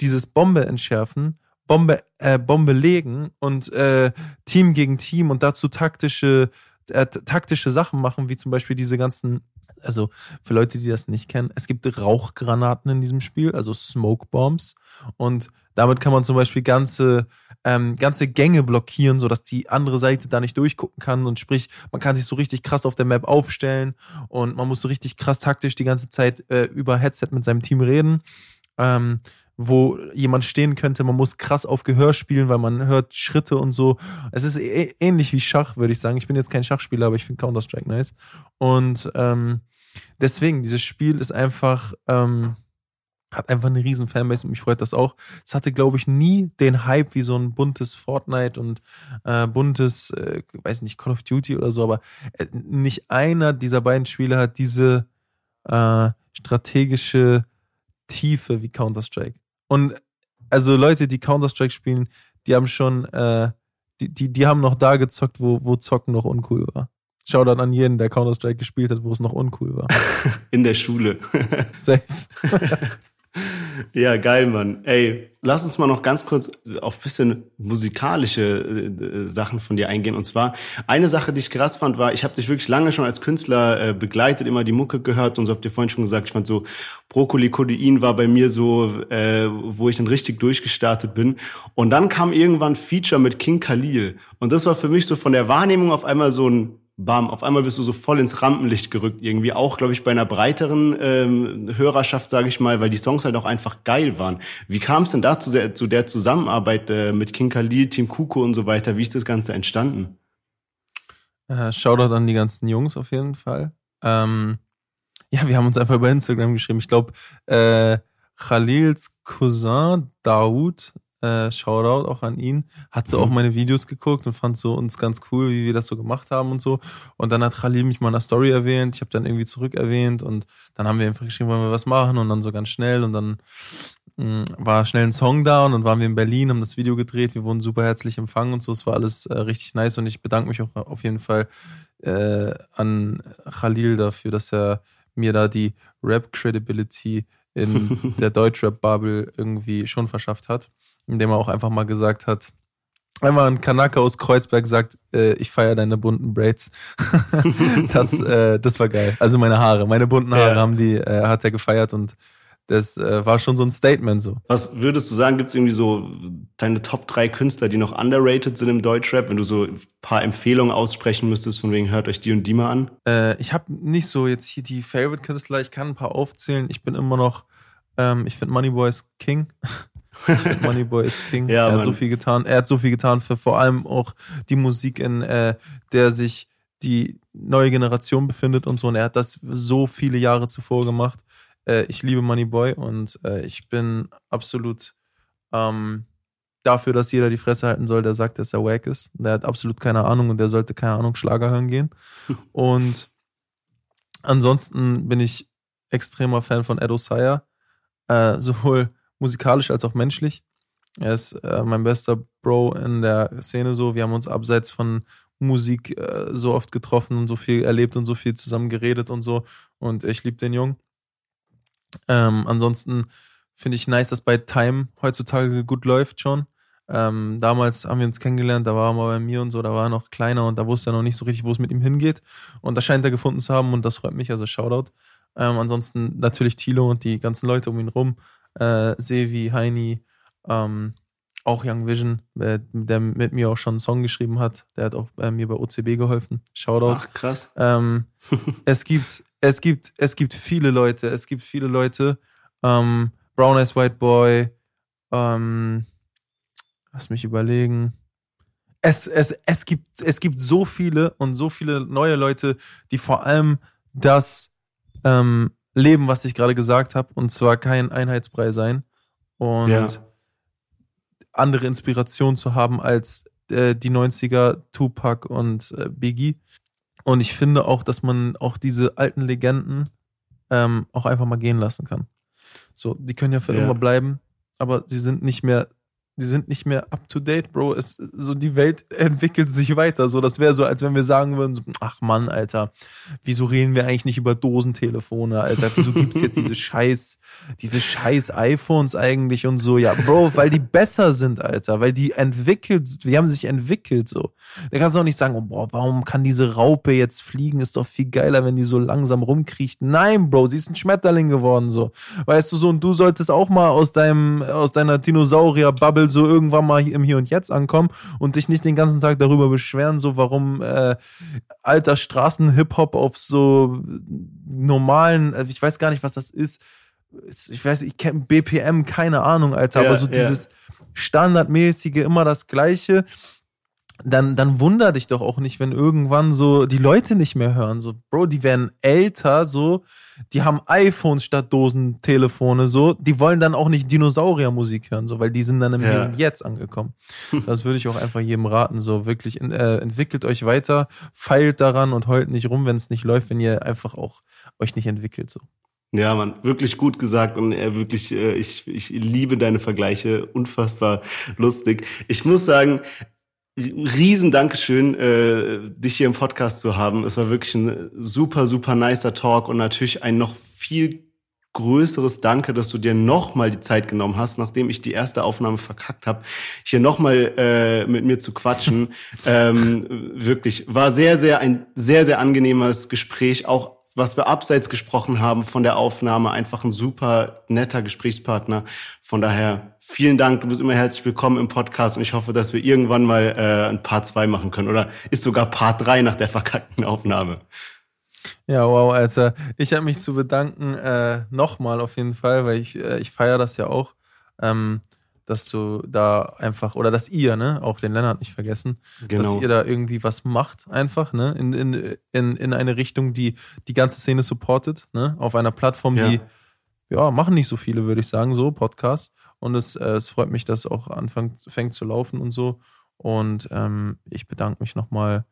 dieses Bombe entschärfen, Bombe, äh, Bombe legen und äh, Team gegen Team und dazu taktische, äh, taktische Sachen machen, wie zum Beispiel diese ganzen, also für Leute, die das nicht kennen, es gibt Rauchgranaten in diesem Spiel, also Smoke Bombs und damit kann man zum Beispiel ganze ähm, ganze Gänge blockieren, so dass die andere Seite da nicht durchgucken kann und sprich, man kann sich so richtig krass auf der Map aufstellen und man muss so richtig krass taktisch die ganze Zeit äh, über Headset mit seinem Team reden. Ähm, wo jemand stehen könnte, man muss krass auf Gehör spielen, weil man hört Schritte und so. Es ist ähnlich wie Schach, würde ich sagen. Ich bin jetzt kein Schachspieler, aber ich finde Counter-Strike nice. Und ähm, deswegen, dieses Spiel ist einfach, ähm, hat einfach eine riesen Fanbase und mich freut das auch. Es hatte, glaube ich, nie den Hype wie so ein buntes Fortnite und äh, buntes, äh, weiß nicht, Call of Duty oder so, aber äh, nicht einer dieser beiden Spiele hat diese äh, strategische Tiefe wie Counter-Strike. Und also Leute, die Counter-Strike spielen, die haben schon, äh, die, die, die haben noch da gezockt, wo, wo Zocken noch uncool war. Shoutout an jeden, der Counter-Strike gespielt hat, wo es noch uncool war. In der Schule. Safe. Ja, geil, Mann. Ey, lass uns mal noch ganz kurz auf bisschen musikalische äh, Sachen von dir eingehen. Und zwar, eine Sache, die ich krass fand, war, ich habe dich wirklich lange schon als Künstler äh, begleitet, immer die Mucke gehört und so habt ihr vorhin schon gesagt, ich fand so, Brokkoli Codein war bei mir so, äh, wo ich dann richtig durchgestartet bin. Und dann kam irgendwann Feature mit King Khalil. Und das war für mich so von der Wahrnehmung auf einmal so ein bam, auf einmal bist du so voll ins Rampenlicht gerückt irgendwie. Auch, glaube ich, bei einer breiteren ähm, Hörerschaft, sage ich mal, weil die Songs halt auch einfach geil waren. Wie kam es denn da zu der, zu der Zusammenarbeit äh, mit King Khalil, Team Kuko und so weiter? Wie ist das Ganze entstanden? Äh, Shoutout an die ganzen Jungs auf jeden Fall. Ähm, ja, wir haben uns einfach über Instagram geschrieben. Ich glaube, äh, Khalils Cousin Daoud äh, Shoutout auch an ihn, hat so mhm. auch meine Videos geguckt und fand so uns ganz cool, wie wir das so gemacht haben und so. Und dann hat Khalil mich mal in einer Story erwähnt, ich habe dann irgendwie zurück erwähnt und dann haben wir einfach geschrieben, wollen wir was machen? Und dann so ganz schnell und dann mh, mm, war schnell ein Song da und dann waren wir in Berlin, haben das Video gedreht, wir wurden super herzlich empfangen und so, es war alles äh, richtig nice und ich bedanke mich auch auf jeden Fall äh, an Khalil dafür, dass er mir da die Rap-Credibility in der Deutschrap-Bubble irgendwie schon verschafft hat indem er auch einfach mal gesagt hat, einmal ein Kanaka aus Kreuzberg sagt, äh, ich feiere deine bunten Braids. das, äh, das war geil. Also meine Haare, meine bunten Haare ja. haben die, äh, hat er gefeiert und das äh, war schon so ein Statement so. Was würdest du sagen, gibt es irgendwie so deine Top 3 Künstler, die noch underrated sind im Deutschrap, wenn du so ein paar Empfehlungen aussprechen müsstest, von wegen hört euch die und die mal an? Äh, ich habe nicht so jetzt hier die Favorite-Künstler, ich kann ein paar aufzählen. Ich bin immer noch, ähm, ich finde Moneyboy ist King. Moneyboy ist King. Ja, er hat Mann. so viel getan. Er hat so viel getan für vor allem auch die Musik, in äh, der sich die neue Generation befindet und so. Und er hat das so viele Jahre zuvor gemacht. Äh, ich liebe Moneyboy und äh, ich bin absolut ähm, dafür, dass jeder die Fresse halten soll, der sagt, dass er wack ist. Der hat absolut keine Ahnung und der sollte keine Ahnung Schlager hören gehen. und ansonsten bin ich extremer Fan von Edo Sire, äh, sowohl musikalisch als auch menschlich. Er ist äh, mein bester Bro in der Szene so. Wir haben uns abseits von Musik äh, so oft getroffen und so viel erlebt und so viel zusammen geredet und so. Und ich liebe den Jungen. Ähm, ansonsten finde ich nice, dass bei Time heutzutage gut läuft schon. Ähm, damals haben wir uns kennengelernt, da war er mal bei mir und so, da war er noch kleiner und da wusste er noch nicht so richtig, wo es mit ihm hingeht. Und das scheint er gefunden zu haben und das freut mich, also Shoutout. Ähm, ansonsten natürlich Tilo und die ganzen Leute um ihn rum, äh, Sevi, Heini, ähm, auch Young Vision, äh, der mit mir auch schon einen Song geschrieben hat, der hat auch äh, mir bei OCB geholfen. Shoutout. Ach, krass. Ähm, es gibt, es gibt, es gibt viele Leute, es gibt viele Leute. Ähm, Brown Eyes White Boy, ähm, lass mich überlegen. Es, es, es, gibt, es gibt so viele und so viele neue Leute, die vor allem das ähm, leben, was ich gerade gesagt habe, und zwar kein Einheitsbrei sein und Ja. andere Inspiration zu haben als äh, die 90er, Tupac und äh, Biggie. Und ich finde auch, dass man auch diese alten Legenden ähm, auch einfach mal gehen lassen kann. So, die können ja für Ja. immer bleiben, aber sie sind nicht mehr, die sind nicht mehr up to date, Bro. Es, so die Welt entwickelt sich weiter. So, das wäre so, als wenn wir sagen würden: so, Ach Mann, Alter, wieso reden wir eigentlich nicht über Dosentelefone, Alter? Wieso gibt's jetzt diese scheiß, diese scheiß iPhones eigentlich und so? Ja, Bro, weil die besser sind, Alter, weil die entwickelt, die haben sich entwickelt so. Da kannst du auch nicht sagen, oh, boah, warum kann diese Raupe jetzt fliegen? Ist doch viel geiler, wenn die so langsam rumkriecht. Nein, Bro, sie ist ein Schmetterling geworden, so. Weißt du so, und du solltest auch mal aus deinem, aus deiner Dinosaurier-Bubble so irgendwann mal im Hier und Jetzt ankommen und dich nicht den ganzen Tag darüber beschweren, so warum äh, alter Straßen-Hip-Hop auf so normalen, äh, ich weiß gar nicht, was das ist. Ich weiß, ich kenne BPM, keine Ahnung, Alter, Ja, aber so ja. dieses standardmäßige, immer das Gleiche dann, dann wunder dich doch auch nicht, wenn irgendwann so die Leute nicht mehr hören. So, Bro, die werden älter, so, die haben iPhones statt Dosentelefone, so, die wollen dann auch nicht Dinosauriermusik hören, so, weil die sind dann im Ja. Jetzt angekommen. Das würde ich auch einfach jedem raten, so, wirklich, äh, entwickelt euch weiter, feilt daran und heult nicht rum, wenn es nicht läuft, wenn ihr einfach auch euch nicht entwickelt, so. Ja, Mann, wirklich gut gesagt und äh, wirklich, äh, ich, ich liebe deine Vergleiche, unfassbar lustig. Ich muss sagen, riesen Dankeschön, äh, dich hier im Podcast zu haben. Es war wirklich ein super, super nicer Talk und natürlich ein noch viel größeres Danke, dass du dir nochmal die Zeit genommen hast, nachdem ich die erste Aufnahme verkackt habe, hier nochmal äh, mit mir zu quatschen. ähm, wirklich, war sehr, sehr ein sehr, sehr angenehmes Gespräch, auch was wir abseits gesprochen haben von der Aufnahme, einfach ein super netter Gesprächspartner. Von daher vielen Dank, du bist immer herzlich willkommen im Podcast und ich hoffe, dass wir irgendwann mal äh, ein Part 2 machen können oder ist sogar Part 3 nach der verkackten Aufnahme. Ja, wow, Alter. Ich habe mich zu bedanken, äh, nochmal auf jeden Fall, weil ich, äh, ich feiere das ja auch, ähm, dass du da einfach, oder dass ihr, ne, auch den Lennart nicht vergessen, Genau. dass ihr da irgendwie was macht, einfach, ne, in, in, in, in eine Richtung, die die ganze Szene supportet, ne, auf einer Plattform, Ja. die, ja, machen nicht so viele, würde ich sagen, so, Podcasts. Und es, äh, es freut mich, dass auch anfängt fängt zu laufen und so. Und ähm, ich bedanke mich nochmal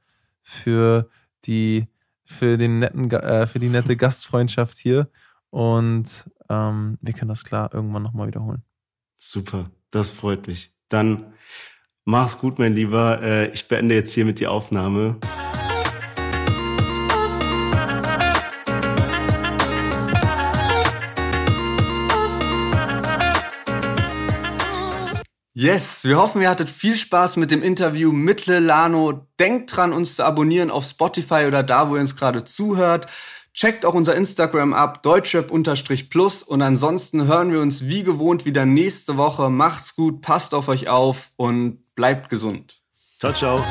für die, für den netten, äh, für die nette Gastfreundschaft hier. Und ähm, wir können das klar irgendwann nochmal wiederholen. Super, das freut mich. Dann mach's gut, mein Lieber. Äh, ich beende jetzt hiermit die Aufnahme. Yes, wir hoffen, ihr hattet viel Spaß mit dem Interview mit Lelano. Denkt dran, uns zu abonnieren auf Spotify oder da, wo ihr uns gerade zuhört. Checkt auch unser Instagram ab, deutschrap-plus und ansonsten hören wir uns wie gewohnt wieder nächste Woche. Macht's gut, passt auf euch auf und bleibt gesund. Ciao, ciao.